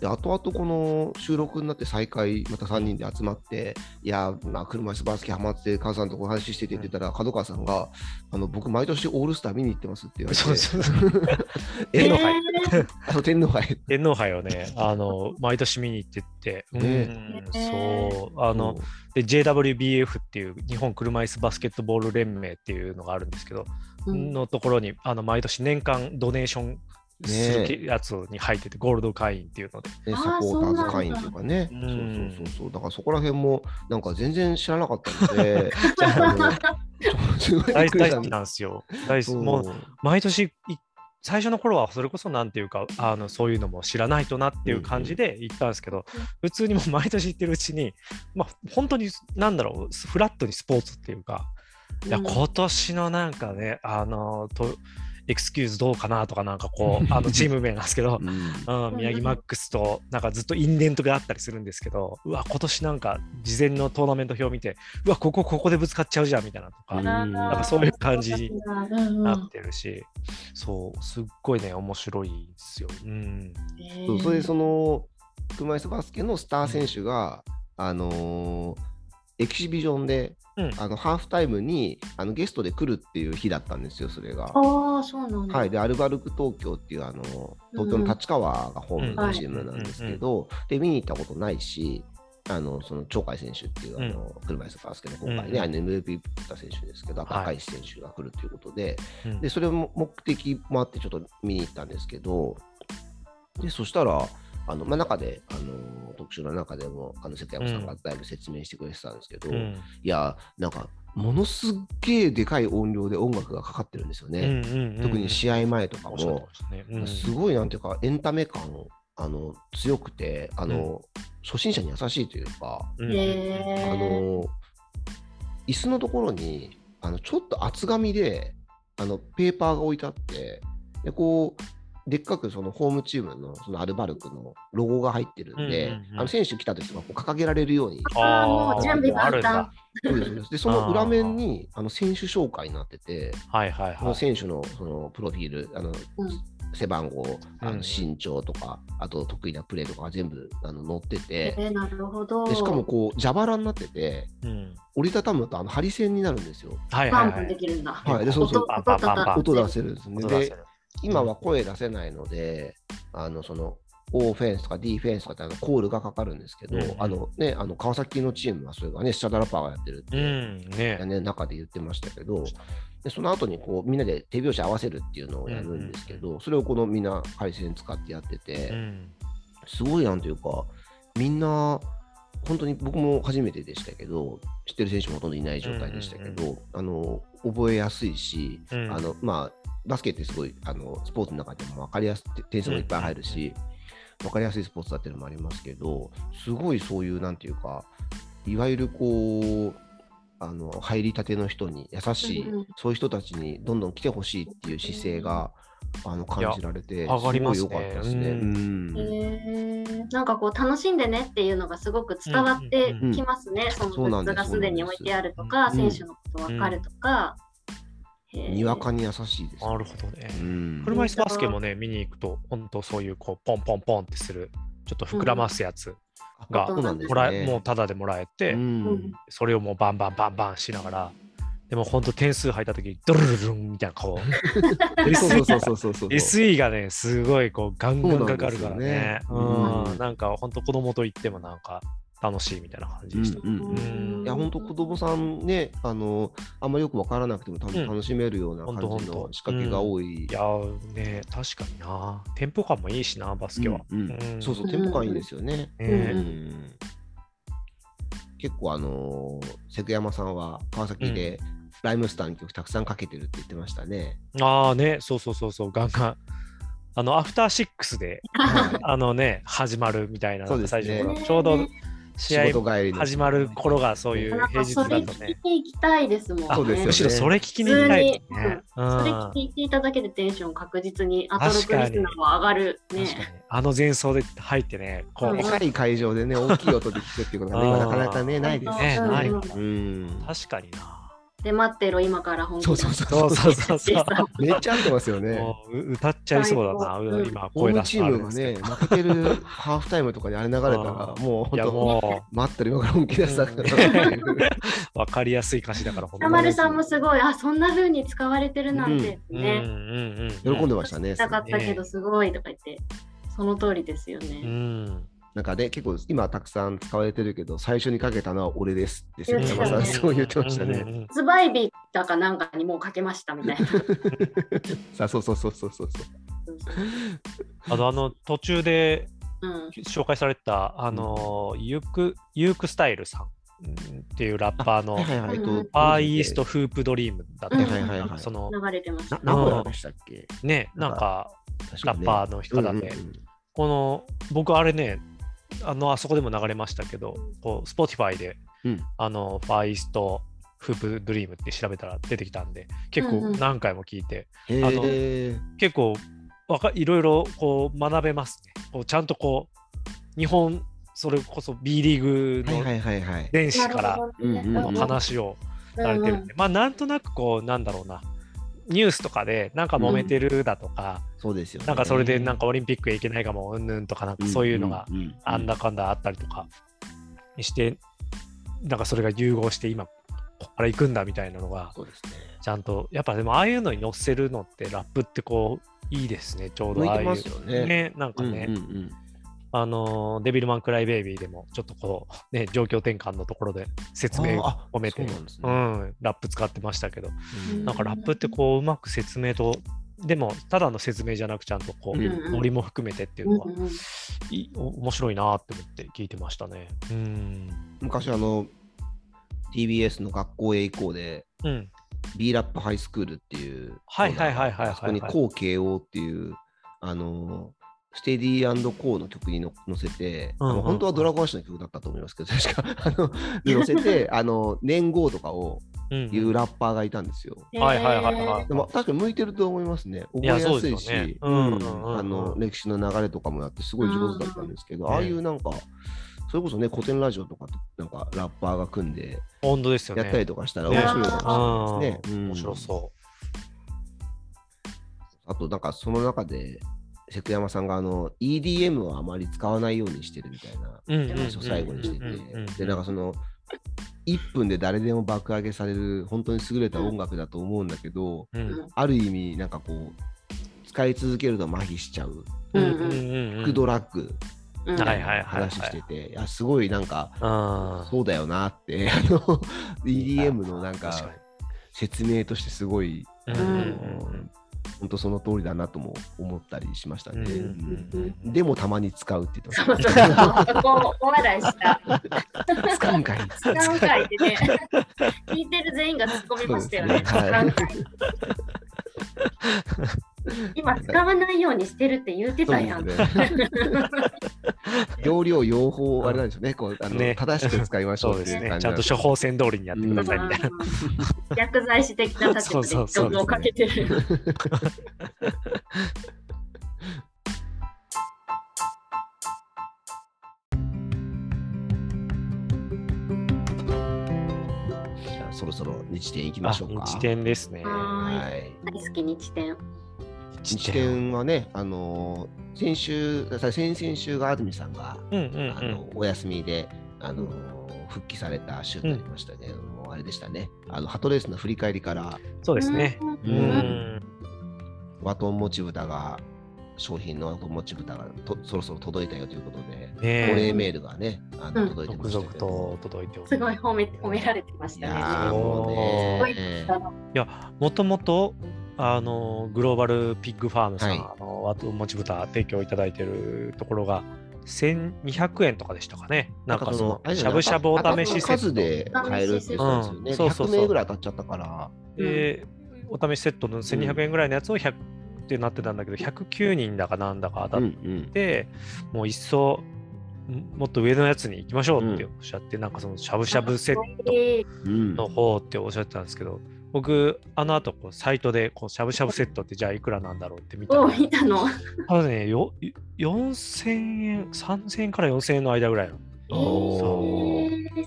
で後々この収録になって再開、また3人で集まって、いや、まあ、車椅子バスケハマって、カズさんとお話ししてて言ってたら、角川さんが、あの僕、毎年オールスター見に行ってますって言われて、そうそうそう。え天皇杯天皇杯。天皇杯をね、あの、毎年見に行ってって、うん。ねそう、あの、で、JWBF っていう日本車椅子バスケットボール連盟っていうのがあるんですけど、うん。のところに、あの、毎年年間ドネーションするけやつに入ってて、ゴールド会員っていうので。ね、サポーターズ会員というかね、そうそうそうそう。だからそこら辺もなんか全然知らなかったので、大好きなんですよ。大好き。もう、毎年1最初の頃はそれこそなんていうかあのそういうのも知らないとなっていう感じで行ったんですけど、普通にもう毎年行ってるうちに、まあ、本当になんだろうフラットにスポーツっていうか、いやうん。今年のなんかねあのとエクスキューズどうかなとかなんかこうあのチーム名なんですけど、うん。うん、宮城マックスとなんかずっと因縁とかあったりするんですけどうわ今年なんか事前のトーナメント表を見てうわここここでぶつかっちゃうじゃんみたいなとか、なんかそういう感じにうん。なってるし、そうすっごいね面白いですよ。うん、そうそれでその車椅子バスケのスター選手が、あのーエキシビジョンで、うん。あのハーフタイムにあのゲストで来るっていう日だったんですよ、それが。ああ、そうなんだ。はい、でアルバルク東京っていうあの東京の立川がホームのチームなんですけど、で見に行ったことないし、あのその鳥海選手っていうあの、車椅子バスケの今回ね、うん MVP 取った選手ですけど、はい。赤石選手が来るということで、うん。でそれも目的もあってちょっと見に行ったんですけど、でそしたら、あのまあ、中であの特集の中でもあの関山さんがだいぶ説明してくれてたんですけど、うん。いや、なんかものすっげえでかい音量で音楽がかかってるんですよね。うんうんうん特に試合前とかも。ね。うん。すごいなんていうか、エンタメ感あの強くてあの、初心者に優しいというか、あの椅子のところにあのちょっと厚紙であのペーパーが置いてあって、でこうでっかくそのホームチームのそのアルバルクのロゴが入ってるんで、うんうんうんあの選手来た時とかこう掲げられるようにあーもう準備あるんだ万そうですそうですでその裏面にあの選手紹介になってて、はいはいそのはい。選手のそのプロフィール、あのうん背番号、あうんの身長とか、あと得意なプレーとかが全部あの載ってて、えーなるほど。でしかもこう蛇腹になってて、うん折りたたむとあのハリセンになるんですよ。はいはいはいパンで。きるんだ。はいでそうそう音出せるんですね。で音出せる今は声出せないので、あのそのオフェンスとかディフェンスとかってコールがかかるんですけど、うんうん。あのね、あの川崎のチームはそれがね、スチャダラパーがやってるって、うんね。ね、中で言ってましたけど、でその後にこうみんなで手拍子合わせるっていうのをやるんですけど、それをこのみんな配線使ってやってて、うん。すごいなんていうか、みんな、本当に僕も初めてでしたけど、知ってる選手もほとんどいない状態でしたけど、あの覚えやすいし、うん。あのまあ、バスケってすごいあのスポーツの中でも分かりやすい、点数もいっぱい入るし、分かりやすいスポーツだっていうのもありますけど、すごいそういうなんていうか、いわゆるこう、あの入りたての人に優しい、うんうん。そういう人たちにどんどん来てほしいっていう姿勢が、あの感じられて、上がりますね。ごい良かったですね。ううん。なんかこう楽しんでねっていうのがすごく伝わってきますね。そのグッズがすでに置いてあるとか、選手のこと分かるとか。にわかに優しいです。なるほどね。うん。車椅子バスケもね、見に行くと、本当そういうこうポンポンポンってする、ちょっと膨らますやつがもらえ、ね。もうタダでもらえて、うん。それをもうバンバンバンバンしながら、でも本当点数入った時ドルルルンみたいなこ うそうそうそうそうそう。SE がねすごいこうガンガンかかるからね。そうなんなんか本当子供と行ってもなんか楽しいみたいな感じでした、うんうんうん。いや、本当子供さんね、あの、あんまりよくわからなくても楽しめるような感じの仕掛けが多い。いやーね確かにな。テンポ感もいいしなバスケは、うんうん。うん。そうそう、テンポ感いいですよね。ねうん結構、あのー、関山さんは川崎でライムスターの曲たくさんかけてるって言ってましたね。ああね。そうそうそうそう。ガンガン。あのアフターシックスであのね始まるみたいなそうですね。最初の頃。ちょうど試合。始まる頃がそういう平日かそれ聞だとねきに行きたいですもんね。あそうですむしろそれ聞きに行きたいね。普通に。うん。それ聞いていただけでテンション確実にアトロクリスナーは上がるね。確かに。あの前奏で入ってね、こう、うんでかい会場でね、大きい音で聞くっていうことがね、なかなかね、ないですね。ないうん。確かにな。で待ってろ今から本気そうそうそうそうそうそうそう。めっちゃ合ってますよね。もうう歌っちゃいそうだな、うん今ホーム声出すのあチームが。ね、負けてるハーフタイムとかにあれ流れたら、あもういや本当、も待ってる今から本気出したからっていう。う分かりやすい歌詞だから、ほ丸さんもすごい、あそんな風に使われてるなんてうんうんね、うん。喜んでましたね。なかったけどすごいとか言って、その通りですようね。ん。なんかね、結構今たくさん使われてるけど、最初にかけたのは俺ですって言ってたね関山さん、そう言ってましたね。うんうんうん発売日だかなんかにもうかけましたみたいな。さあ、そうそうそうそうそう。あと、あの、途中でうん、紹介された、あの、ユーク、ユークスタイルさん。っていうラッパーの、フはいはいーイーストフープドリームだったうんかなはいはいはいその流れてました。な名古屋でしたっけ？ね、なんかラッパーの人だね。この僕あれね、あのあそこでも流れましたけど、こう Spotify で、うんあのファーイーストフープドリームって調べたら出てきたんで、結構うんうん何回も聞いて、へあのえ。結構わかいろいろこう学べますね。こうちゃんとこう日本それこそ B リーグの。電子からうんうんの話をされてるんで、まあなんとなくこうなんだろうなニュースとかでなんか揉めてるだとか、そうですよね。なんかそれでなんかオリンピックへ行けないかもうんぬんとかなんかそういうのがんんん。あんだかんだあったりとかにして、なんかそれが融合して今ここから行くんだみたいなのが。ちゃんとやっぱでもああいうのに乗せるのってラップってこういいですねちょうどああいう。向いてますよねなんかね、うんうんうんあのーデビルマン・クライ・ベイビーでもちょっとこうね状況転換のところで説明をあ込めてそうなんラップ使ってましたけど、うんなんかラップってこううまく説明とでもただの説明じゃなくちゃんとこう、うんノリも含めてっていうのが、うんうんいいお面白いなって思って聞いてましたね。うん。昔あの TBS の学校へ行こうでうん。B ラップハイスクールっていうはいはいはいはいはいそこに高慶応っていうあのステディコーの曲にの乗せて、うんうんあの本当はドラゴンアッシュの曲だったと思いますけど、確か、あのに乗せて、あの年号とかをうん言うラッパーがいたんですよ。はいはいはいはい。でも確かに向いてると思いますね。覚えいややすいし、そうん。うんうんうんあの歴史の流れとかもあってすごい上手だったんですけど、うんああいうなんか、それこそね、古典ラジオとかとなんかラッパーが組んで本当ですよね。やったりとかしたらね。面白いかもしれないですね。うん。うん。面白そあと、なんかその中で、瀬戸山さんがあの EDM はあまり使わないようにしてるみたいな。話を最後にしてて、で、なんかその、1分で誰でも爆上げされる本当に優れた音楽だと思うんだけど、うんある意味なんかこう使い続けると麻痺しちゃううんうんうんうんフックドラッグはいはいはいはい話してて、いやすごいなんかあーそうだよなってあの EDM のなんか説明としてすごい。うん本当その通りだなとも思ったりしましたね。でもたまに使うって言ってそうましそうそう。そこ大笑いした。た。使うんかい。使うんかいってね。聞いてる全員が突っ込みましたよね使うんかい 今使わないようにしてるって言ってたやん。ね要領用法あれなんでしょうね。こうあのね正しく使いましょそううですね。ちゃんと処方箋通りにやってくださいみたいな。うん薬剤師的な立場で情報をかけてる。じゃあそろそろ日展行きまあしょうか。日展ですね。ははい。大好き日展。日展はね、あのー先週、先々週が安住さんが、うんうんあのお休みで、あのー復帰された週になりましたけれども、あれでしたね、あのハトレースの振り返りから、そうですね。うんううんん。バトン持ち豚が、商品のバトン持ち豚がとそろそろ届いたよということで、おね礼メールがね、あのうん届いてま続々したけど。と届いておすります。ごい褒め褒められてましいたね。いや、もともと、あの、グローバルピッグファームさん、はいあの、あと、もち豚提供いただいてるところが、1200円とかでしたかね。なんかその、しゃぶしゃぶお試しセッ数トで買えるって言ってたんですよね。うんそうそうそう100名ぐらい当たっちゃったから。で、お試しセットの1200円ぐらいのやつを100ってなってたんだけど、109人だかなんだか当たっうんうん。て、もう一層、んもっと上のやつに行きましょうっておっしゃって、なんかそのしゃぶしゃぶセットの方っておっしゃってたんですけど、僕、あの後こうサイトでこうしゃぶしゃぶセットってじゃあいくらなんだろうって見た見たの。ただね、よ4000円、3000円から4000円の間ぐらいの。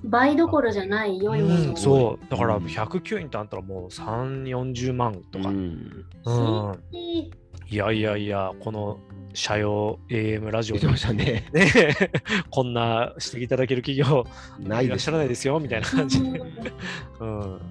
倍どころじゃない良いもの。うん、そう、だからうん109円ってあったらもう3、40万とか。ううんんえいやいやいや、この社用 AM ラジオでね。ね、こんなしていただける企業ないいらっですしゃらないですよみたいな感じで。ー うん、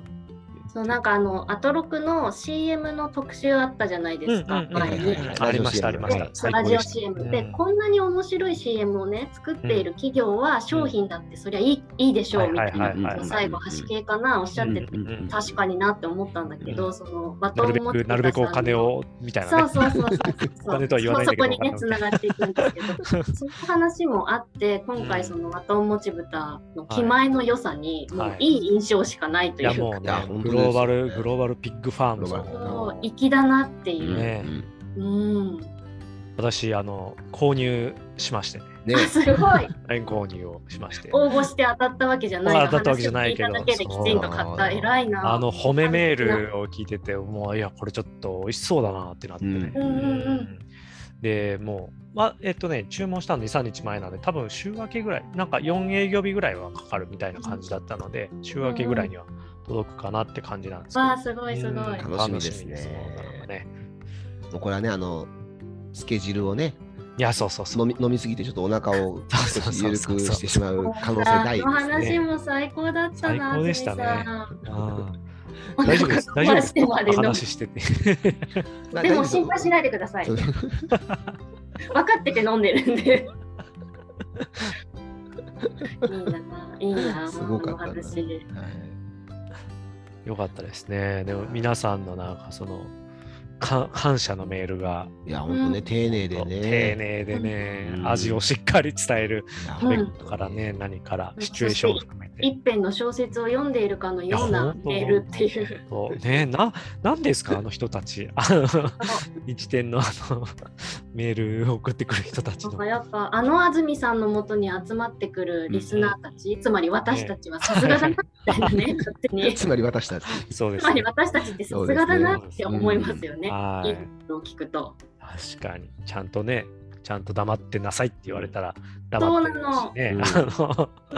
そうなんかあのアトロクの CM の特集あったじゃないですか、うんうん前に。ありました、ありました。ラジオ CM で、うん。こんなに面白い CM をね作っている企業は商品だってそりゃいいいいでしょうみたいな、最後端系かなおっしゃってて、うんうんうん確かになって思ったんだけど、うん。その。バなるべく、トン持ちなるべくお金を、みたいなね。そうそうそうそうお金とは言わないんだけど。そこにねつながっていくんですけど。その話もあって今回そのバトン持ち豚の気前の良さにもうい。い印象しかないといや、いうか、ローバル、グローバルピッグファームさんだなっていう、ね。うん、私、あの、購入しまして。ね。ねあすごい。ライン購入をしまして。応募して当たったわけじゃないの当たったわけじゃないけど。だけできちんと買った。偉いな。あの、褒めメールを聞いてて、もう、いや、これちょっと美味しそうだなってなってね。うんうんうん。で、もう、まあ、えっとね、注文したの2、3日前なんで、多分週明けぐらい、なんか4営業日ぐらいはかかるみたいな感じだったので、週明けぐらいには届くかなって感じなんですけど。わあすごいすごいうん楽しみですねね。もうこれはね、あの、スケジュールをね、いや、そうそうそう。飲み飲みすぎてちょっとお腹を緩くしてしまう可能性大ですね。話も最高だった最な高でしたね。大丈夫です。大丈夫です。での話してて。でも心配しないでください。分かってて飲んでるんで。いいな、いいな、すごかったなこの話はいよかったですね。でも皆さんのなんかそのか感謝のメールがいや、本当ね、丁寧で丁ね。寧でね、うん味をしっかり伝えるいやうんベッドからね、何からシチュエーションを含めて。一編の小説を読んでいるかのようなメールっていう。ねな、なんですか、あの人たち。あの日天のあのメールを送ってくる人たちのなんか。やっぱあの安住さんのもとに集まってくるリスナーたち、つまり私たちはさすがだなみたいなね、勝手に。つまり私たち。そうですね。つまり私たちってさすがだなって思いますよね。はいを聞くと。確かに。ちゃんとね、ちゃんと黙ってなさいって言われたらそうな黙ってるしのね。うんあのそ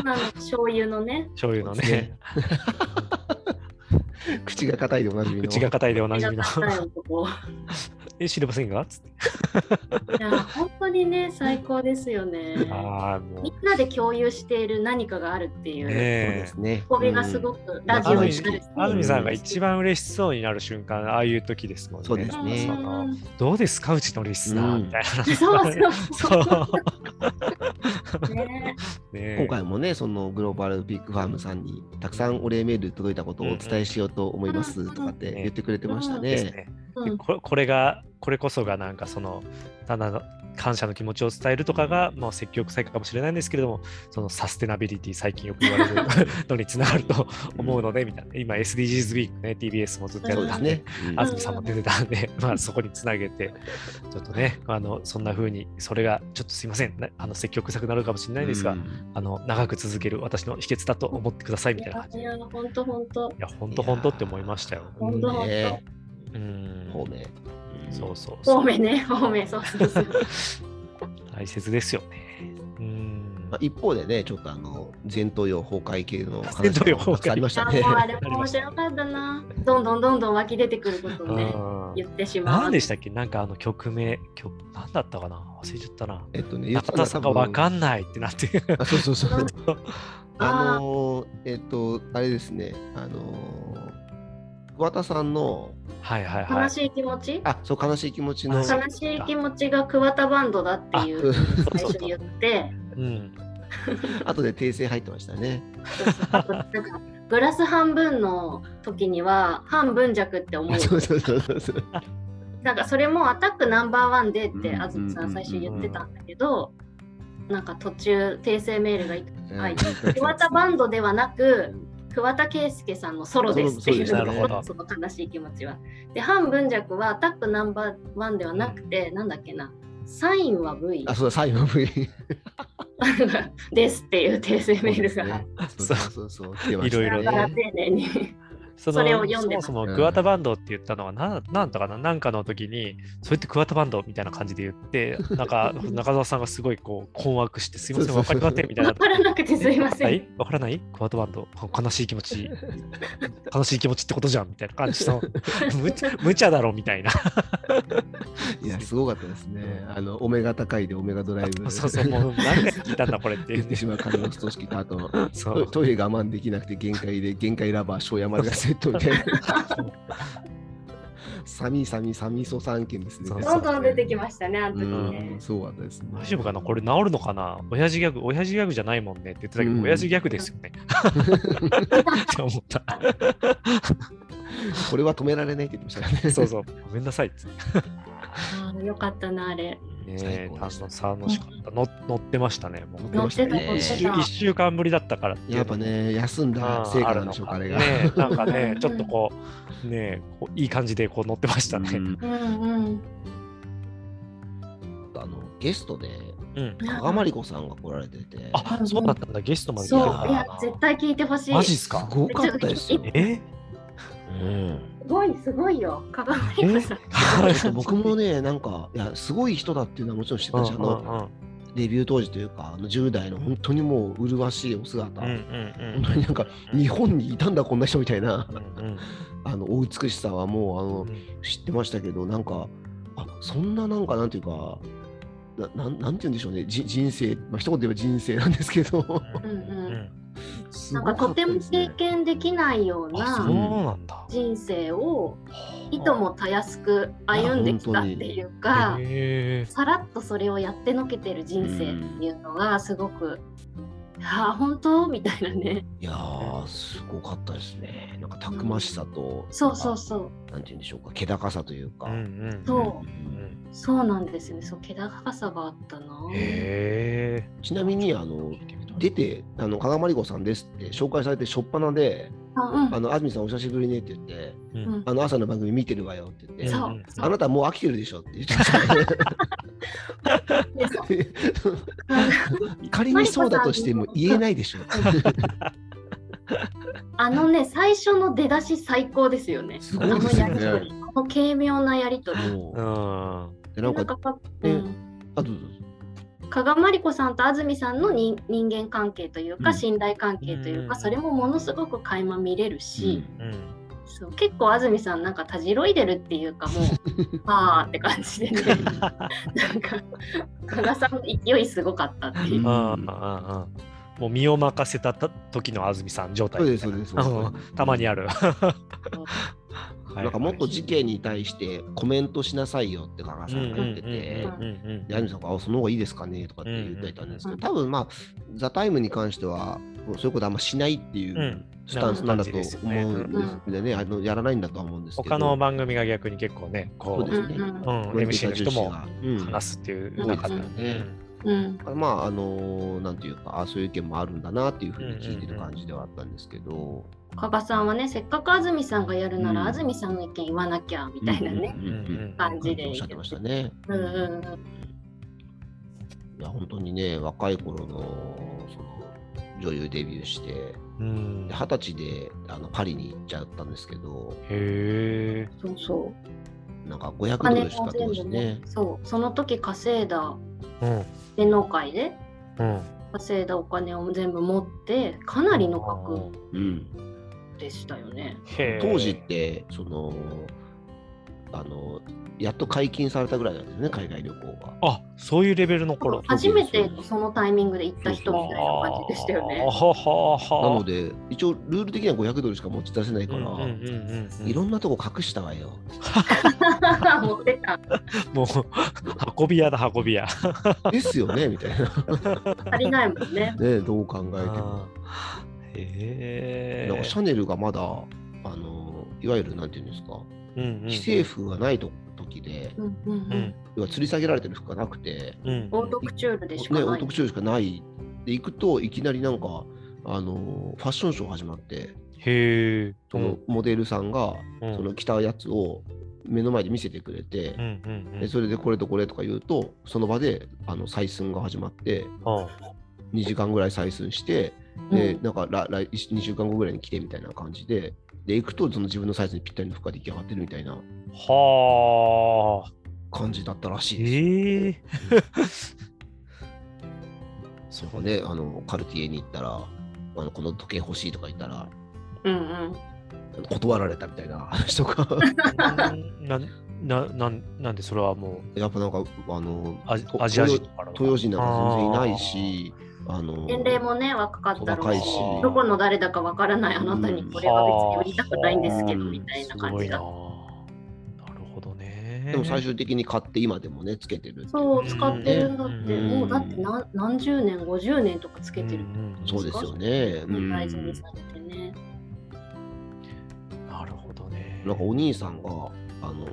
んなの醤油のね、醤油のね、口が硬いでおなじみの。口が硬いでおなじみの。え、知りませんがつって。いや、本当にね、最高ですよね。ああ、もみんなで共有している何かがあるっていうう、そうでねすね。これがすごく。くラジオになるし。安住さんが一番嬉しそうになる瞬間、ああいう時ですもんね。そうですねどうですか、うちのリスナーみたいな。そうそうそう。ね。ね今回もね、そのグローバルピッグファームさんにたくさんお礼メール届いたことをお伝えしようと思いますとかって言ってくれてましたね。ここれが、これこそがなんかその、ただの感謝の気持ちを伝えるとかが、まあ、積極臭いかもしれないんですけれども、そのサステナビリティ、最近よく言われる のにつながると思うので、みたいな。今、SDGs ウィークね、TBS もずっとやってたんで、安住さんも出てたんで、まあそこにつなげて、ちょっとね、あのそんな風に、それがちょっとすいません、なあの積極臭くなるかもしれないですが、うんあの長く続ける私の秘訣だと思ってくださいみたいな感じで。いいや、本当本当。や、本当本当って思いましたよ。本当本ねうん。方面。そうそう当。そう。方面ね、方面、そうそうそう。大切ですよね。うんまあ、。一方でね、ちょっとあの前頭葉崩壊系の前頭葉崩壊話もたくさんありましたねあもう。あれも面白かったな。どんどんどんどん湧き出てくることをね、うん言ってしまう。何でしたっけ？なんかあの曲名、曲、何だったかな？忘れちゃったな。えっとね、中田さんがわかんないってなって。あそうそうそう。ああのーえっと、あれですね、あのー桑田さんの、はいはいはい。悲しい気持ち？あ、そう、悲しい気持ちの、あ悲しい気持ちが桑田バンドだっていうあ最初言って、うん。後で訂正入ってましたね。グラス半分の時には半分弱って思う。そうそうそうそう。なんかそれもアタックナンバーワンでってうん安住さん最初言ってたんだけど、なんか途中訂正メールがいはい桑田バンドではなく桑田佳祐さんのソロですっていう。その悲しい気持ちは。で半分弱はアタックナンバーワンではなくて、なんだっけな。サインは V あ、そうだ、最後の V。ですっていう訂正メールが。そうそうそういろいろ丁寧に。そそれを読んでそもそも桑田バンドって言ったのはな、なんとかな、なんかの時に、それって桑田バンドみたいな感じで言って、なんか中澤さんがすごいこう困惑して、すいません、わかりませんみたいな。わ。からなくてすいません。はい？わからない？桑田バンド、悲しい気持ち、悲しい気持ちってことじゃんみたいな感じの、むちゃ無茶だろみたいな。いや、すごかったですね。あの、オメガ高いでオメガドライブ。そうそう、もう何回聞いたんだこれって。言ってしまうカルロス組織と、あと、そう。トトイレ我慢できなくて限界で、限界ラバー、小山でセットみたいな。サミサミサミソ3件ですね。どんどん出てきましたね、あの時うねん、。そうだったですね。大丈夫かなこれ治るのかな？親父ギャグ、親父ギャグじゃないもんねって言ってたけど、うん親父ギャグですよね。って思った。これは止められないって言ってましたね。そうそう、ごめんなさいっつって。あーよかったな、あれ。ね楽しかった。乗乗ってましたね。もう乗ってた、ね週間ぶりだったからやっぱね、休んだ成果なんでしょうか、あれが。ねえなんかね、ちょっとこう、ねえこういい感じでこう乗ってましたね。うん。あのゲストで、うん。加賀まりこさんが来られてて、あ、そうだったんだ、ゲストまで来そう、たいや、絶対聞いてほしい。すマジっすか？すごかったですよ。え？うんごい、すごいよ。僕もね、なんか、いや、すごい人だっていうのはもちろん知ってた。し、あの、デビュー当時というか、あの10代の本当にもう麗しいお姿、うんうんうん。本当になんか、日本にいたんだ、こんな人みたいな、うんうん。あの、お美しさはもう、あのう、ん知ってましたけど、なんか、あそんななんか、なんていうか、ななんなんて言うんでしょうね、じ人生、まあ一言で言えば人生なんですけど、うんうん。すなんかとても経験できないような。人生をいともたやすく歩んできたっていうか、へさらっとそれをやってのけてる人生っていうのがすごく、ああ、本当？みたいなね。いやー、すごかったですね。なんか、たくましさと、そうそうそう。なんて言うんでしょうか、気高さというか。うんうんそううんそうなんですよね。そう、気高さがあったな。へえ。ちなみに、あの、出て、あの、加賀まりこさんですって紹介されて、しょっぱなで、あうん。あの、安住さんお久しぶりねって言って、ううん。んあの、朝の番組見てるわよって言って、あなたもう飽きてるでしょって言って 仮にそうだとしても言えないでしょ。あのね、最初の出だし最高ですよね。すごいですよね。あのやりとり、あの軽妙なやりとり。でなんか、か、ねうんあと、加賀まりこさんと安住さんの人人間関係というか、うん信頼関係というか、うんそれもものすごく垣間見れるし、うん。そう結構安住さんなんかたじろいでるっていうかもう あーって感じでね なんか加賀さんの勢いすごかったっていうう。うんんうんうんもう身を任せたた時の安住さん状態そうです、そうです。そうですうんたまにある。なんかもっと事件に対してコメントしなさいよって加賀さんが言ってて、で、アニメさんが、あ、その方がいいですかねとかって言っていたんですけど、うん多分まあ、ザ・タイムに関しては、そういうことあんましないっていううん。スタンスなんだと思うんですでね、あのやらないんだとは思うんですけど。他の番組が逆に結構ね、こう、ね。うん MC の人も話すっていううん中で、うんね。うん。まあ、あのなんていうか、あそういう意見もあるんだなっていうふうに聞いてる感じではあったんですけど、加賀さんはねせっかく安住さんがやるなら、うん安住さんの意見言わなきゃみたいなね。うんうんうん感じでおっしゃってましたね。うんうんうんいや、本当にね、若い頃のその女優デビューして、二十歳であのパリに行っちゃったんですけど、へえ。そうそう。なんか500ド金ルしかも全当時部ねね。そうその時稼いだうん。芸能界でうん。稼いだお金を全部持ってかなりの額うん、でしたよね。当時って、その、あの、やっと解禁されたぐらいなんですよね、海外旅行が。あそういうレベルの頃。初めてそのタイミングで行った人みたいな感じでしたよねあ。はははなので、一応ルール的には500ドルしか持ち出せないから、いろんなとこ隠したわよ。持ってた。もう運び屋だ運び屋。ですよねみたいな。足りないもんね。ねどう考えても。あーへえ。なんかシャネルがまだ、あの、いわゆるなんていうんですか、うんうんうん既製服がないと時で、うんうんううんん。要は吊り下げられてる服がなくて、うん。オートクチュールでしかね、オない。ートクチュールしかない。で、行くといきなりなんか、あの、ファッションショー始まって、へえ。そのモデルさんが、うんその着たやつを目の前で見せてくれてう、んうんうんでそれでこれとこれとか言うと、その場であの採寸が始まって、あ2時間ぐらい採寸して、うんで、なんか来来2週間後ぐらいに来てみたいな感じで、で、行くとその自分のサイズにぴったりの服が出来上がってるみたいなはあ。感じだったらしいです。ええ。そうね、あの、カルティエに行ったら、あのこの時計欲しいとか言ったら、うんうん。断られたみたいな話とか、な、な、なん、なんでそれはもうやっぱなんか、あの、アジとア人東洋人なんか全然いないし、あの年齢もね、若かったろうしどこの誰だかわからないあなたにこれは別に売りたくないんですけど、うんみたいな。感じだなるほどね。でも最終的に買って今でもね、つけてるそう、使ってるんだって、うんもうだって何何十年、50年とかつけてる。そうですよね。うん大事にされてね。なるほどね。なんかお兄さんが、あの、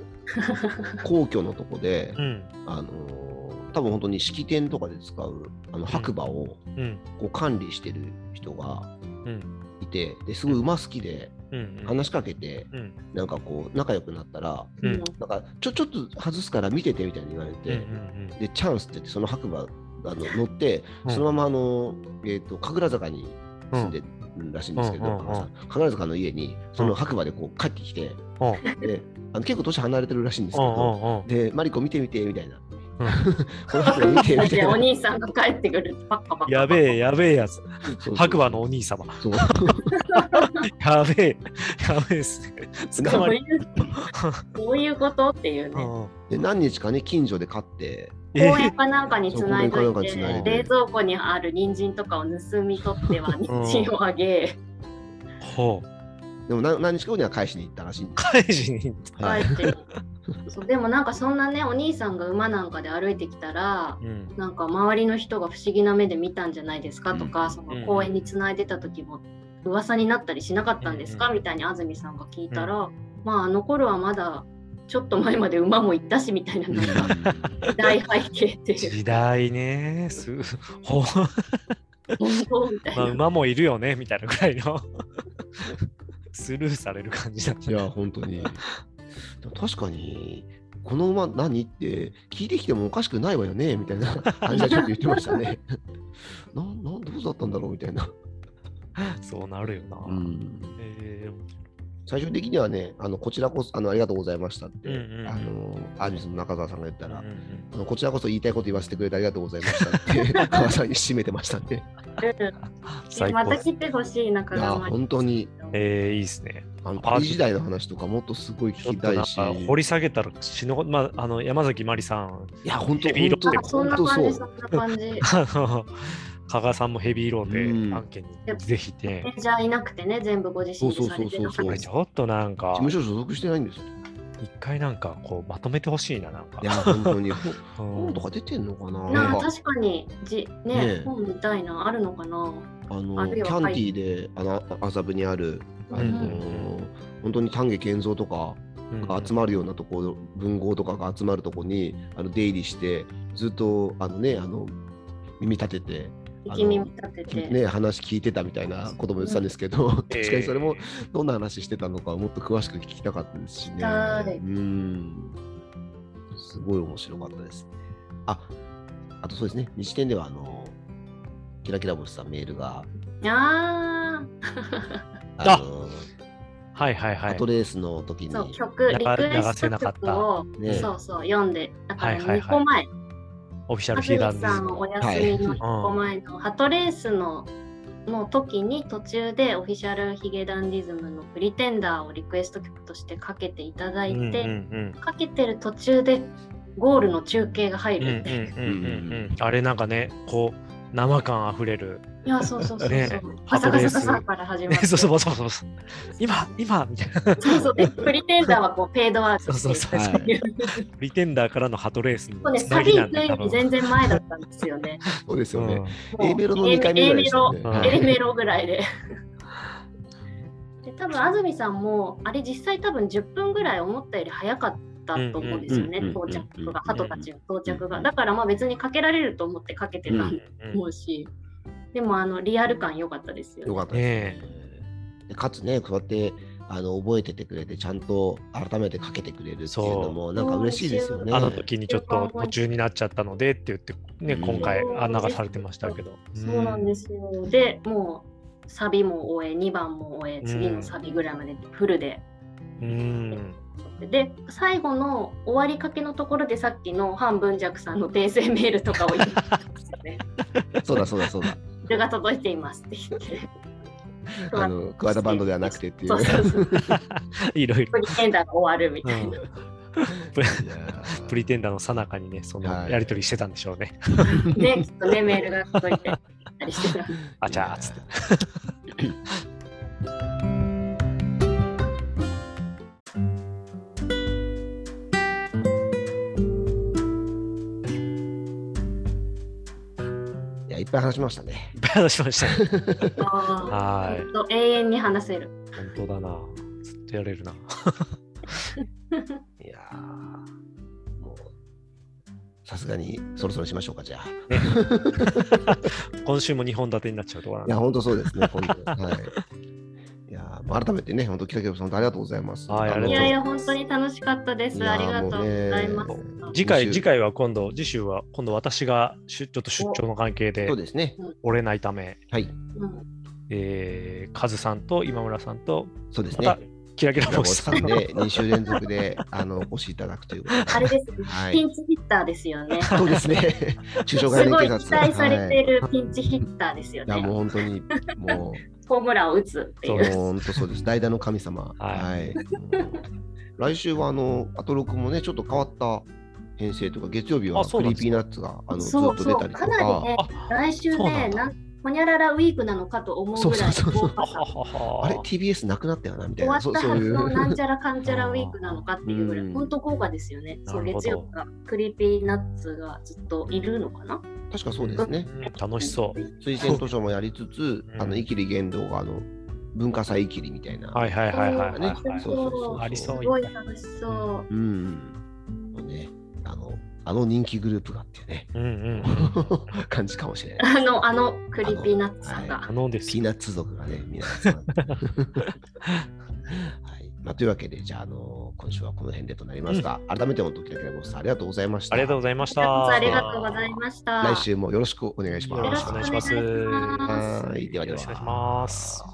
皇居のとこで、うん。あの多分本当に式典とかで使うあの白馬をうん。こう管理してる人がうん。いてですごい馬好きでうん。話しかけてうん。なんかこう仲良くなったらなんかちょちょっと外すから見ててみたいに言われうん。て、でチャンスって言ってその白馬あの乗ってうんそのままあの、えー、と神楽坂に住んでるらしいんですけど、神楽坂の家にその白馬でこう帰ってきて、うん。であの結構年離れてるらしいんですけうど。でマリコ見てみてみたいな、うんこの白馬見てみたいで、なお兄さんが帰ってくるとパッカパッカ。やべえ、やべえやつ。白馬のお兄様。そう やべえ、やべえっすね。捕まり。どういうことっていうね。うんで何日かね近所で飼ってえ公園かなんかにつないそう公園かどいてなんかに繋いで冷蔵庫にある人参とかを盗み取っては人参をあげ、ほう。でも何何日か後には返しに行ったらしい返しに行った。はい。帰って。そうでもなんかそんなねお兄さんが馬なんかで歩いてきたらうん。なんか周りの人が不思議な目で見たんじゃないですかとか、うん。その公園につないでた時も噂になったりしなかったんですか、うん。みたいに安住さんが聞いたら、まああの頃はまだちょっと前まで馬も行ったしみたいなのが大背景っていう。時代ね。すほう本当みたいまあ、な。馬もいるよねみたいなぐらいのスルーされる感じだったいや本当に。でも確かにこの馬何って聞いてきてもおかしくないわよねみたいな感じでちょっと言ってましたね。ななんどうだったんだろうみたいな、そうなるよな。うん、えー最終的にはねあのこちらこそあのありがとうございましたって、うんうんうん。あのアーミスの中澤さんが言ったら、うんうんあのこちらこそ言いたいこと言わせてくれてありがとうございましたって 中澤さんに締めてましたねまた来てほしい中いや川本当に。えーいいですね。あのパリ時代の話とかもっとすごい聞きたいし。掘り下げたら死ぬまあ、あの山崎まりさん、いや本当本当であそんな本当感じ、そそんな感じ。加賀さんもヘビーローうん。で案件にぜひねメ、ジャーいなくてね、全部ご自身でされてなかそうそうそうそうったこれちょっとなんか事、務所所属してないんですよ。一回なんかこうまとめてほしいな、なんか。い。や本当に。本とか出てんのかな？な確かにじ、ねねえ。本みたいな、あるのかな。あのキャンティーであの麻布にあるあの、うん。本当に丹下健三とかうん。が集まるようなところ、文豪とかが集まるところにあの出入りしてずっとあのねあの耳立てて耳立てて。ね、話聞いてたみたいなことも言ってたんですけど、確かにそれもどんな話してたのかもっと詳しく聞きたかったですしね。うん。すごい面白かったです。ね。あ、あとそうですね、日展ではあの、キラキラ星さんメールが、ああの、はいはいはい。アト。レースの時に、あ、そう、曲、リクエ流ストせなかった。曲を、ね。そうそう、読んで、だからはいはいはい。2個前、オフィシャルヒーランディさズムんお休みの1個前のハトレースのの時に途中でオフィシャルヒゲダンディズムのプリテンダーをリクエスト曲としてかけていただいて、うんうんかけてる途中でゴールの中継が入う。んうんうんるっていう。うんうんうん。あれなんかね、こう生感あふれる。いや、そうそうそうそう。ねガサガサガハトレースサから始まって。そうそうそうそうそう。今今みたいな。そうそうでプリテンダーはこうペードアウトそうそうそうプリテンダーからのハトレースそうね、サビぎなんで多分行くより全然前だったんですよね。そうですよね。A メロの2回目ぐらいでしたよね。A メロぐらいで。で多分安住さんもあれ実際多分10分ぐらい思ったより早かったと思うんですよね、到着が、鳩たちの到着が。だからまあ別にかけられると思ってかけてたと思うし、でもあのリアル感良かったですよね。よかったです。かつね、こうやってあの覚えててくれて、ちゃんと改めてかけてくれるっていうのも、なんか嬉しいですよね。あの時にちょっと途中になっちゃったのでって言って、ね、今回あ流されてましたけど。そうなんですよ。で、もうサビも終え、2番も終え、次のサビぐらいまでフルで。うん。で、最後の終わりかけのところでさっきのハン・ブンジャクさんの訂正メールとかを言ったんですよね。そうだそうだそうだ。それが届いていますって言って。あの、桑田バンドではなくてっていう。そうそうそう。いろいろ。プリテンダーが終わるみたいな。プいやープリテンダーの最中にね、そのはいやり取りしてたんでしょうね。ね、きっとね、メールが届いて。たりしてた。あちゃーっつって。ぱい話しましたね。いっぱい話しましたはい永遠に話せる。本当だな。ずっとやれるな。いやーもう、さすがにそろそろしましょうか、じゃあ。今週も2本立てになっちゃうところいや、なんで。本当そうですね、本当はい。いやーもう改めてね、本当、キラキラさん、ありがとうございます。はいありがとういやいや、本当に楽しかったです。ありがとうございます。次回、次回は今度、次週は今度私が出ちょっと出張の関係でそうですね。折れないため、はい、うんえー、カズさんと今村さんと、そうですまたね。キラキラキラボスボスさんで2週連続で あのお越しいただくということで。あれですね、はいピンチヒッターですよね。そうですね。中小すごい概念警察。期待されはいてるピンチヒッターですよいやもうね。本当にも ホームランを打つってう、いう。もう本当そうです。代打の神様。はいはい。うん来週はあの、アトロクもね、ちょっと変わった編成とか、月曜日はクリーピーナッツがあのずっそうそう、と出たりとかなりねか。、来週ね、なんほにゃららウィークなのかと思うぐらい豪華さあれ ?TBS なくなったよなみたいな。終わったはずのなんちゃゃらかんちゃらウィークなのかっていうぐらい、うん本当豪華ですよね。月曜日がクリーピーナッツがずっといるのかな確かそうですね。うん楽しそう。推薦図書もやりつつ、うんあの、イキリ言動があの、文化祭イキリみたいな。はいはいはいはいはい、ねはいそうそうそうありそうすごい楽しそうん。ね、あの、あの人気グループがっていうね、うんうんうん。感じかもしれう。ない。あの、あのクリーピーナッツさんが。あのですピーナッツ族がね、皆さん。はい。まあ、というわけで、じゃあ、あの、今週はこの辺でとなりますが、改めて本当、きらきらぼしさん、ありがとうございました。ありがとうございました。そありがとうございました。来週もよろしくお願いします。よろしくお願いします。はい。ではでは。よろしくお願いしますは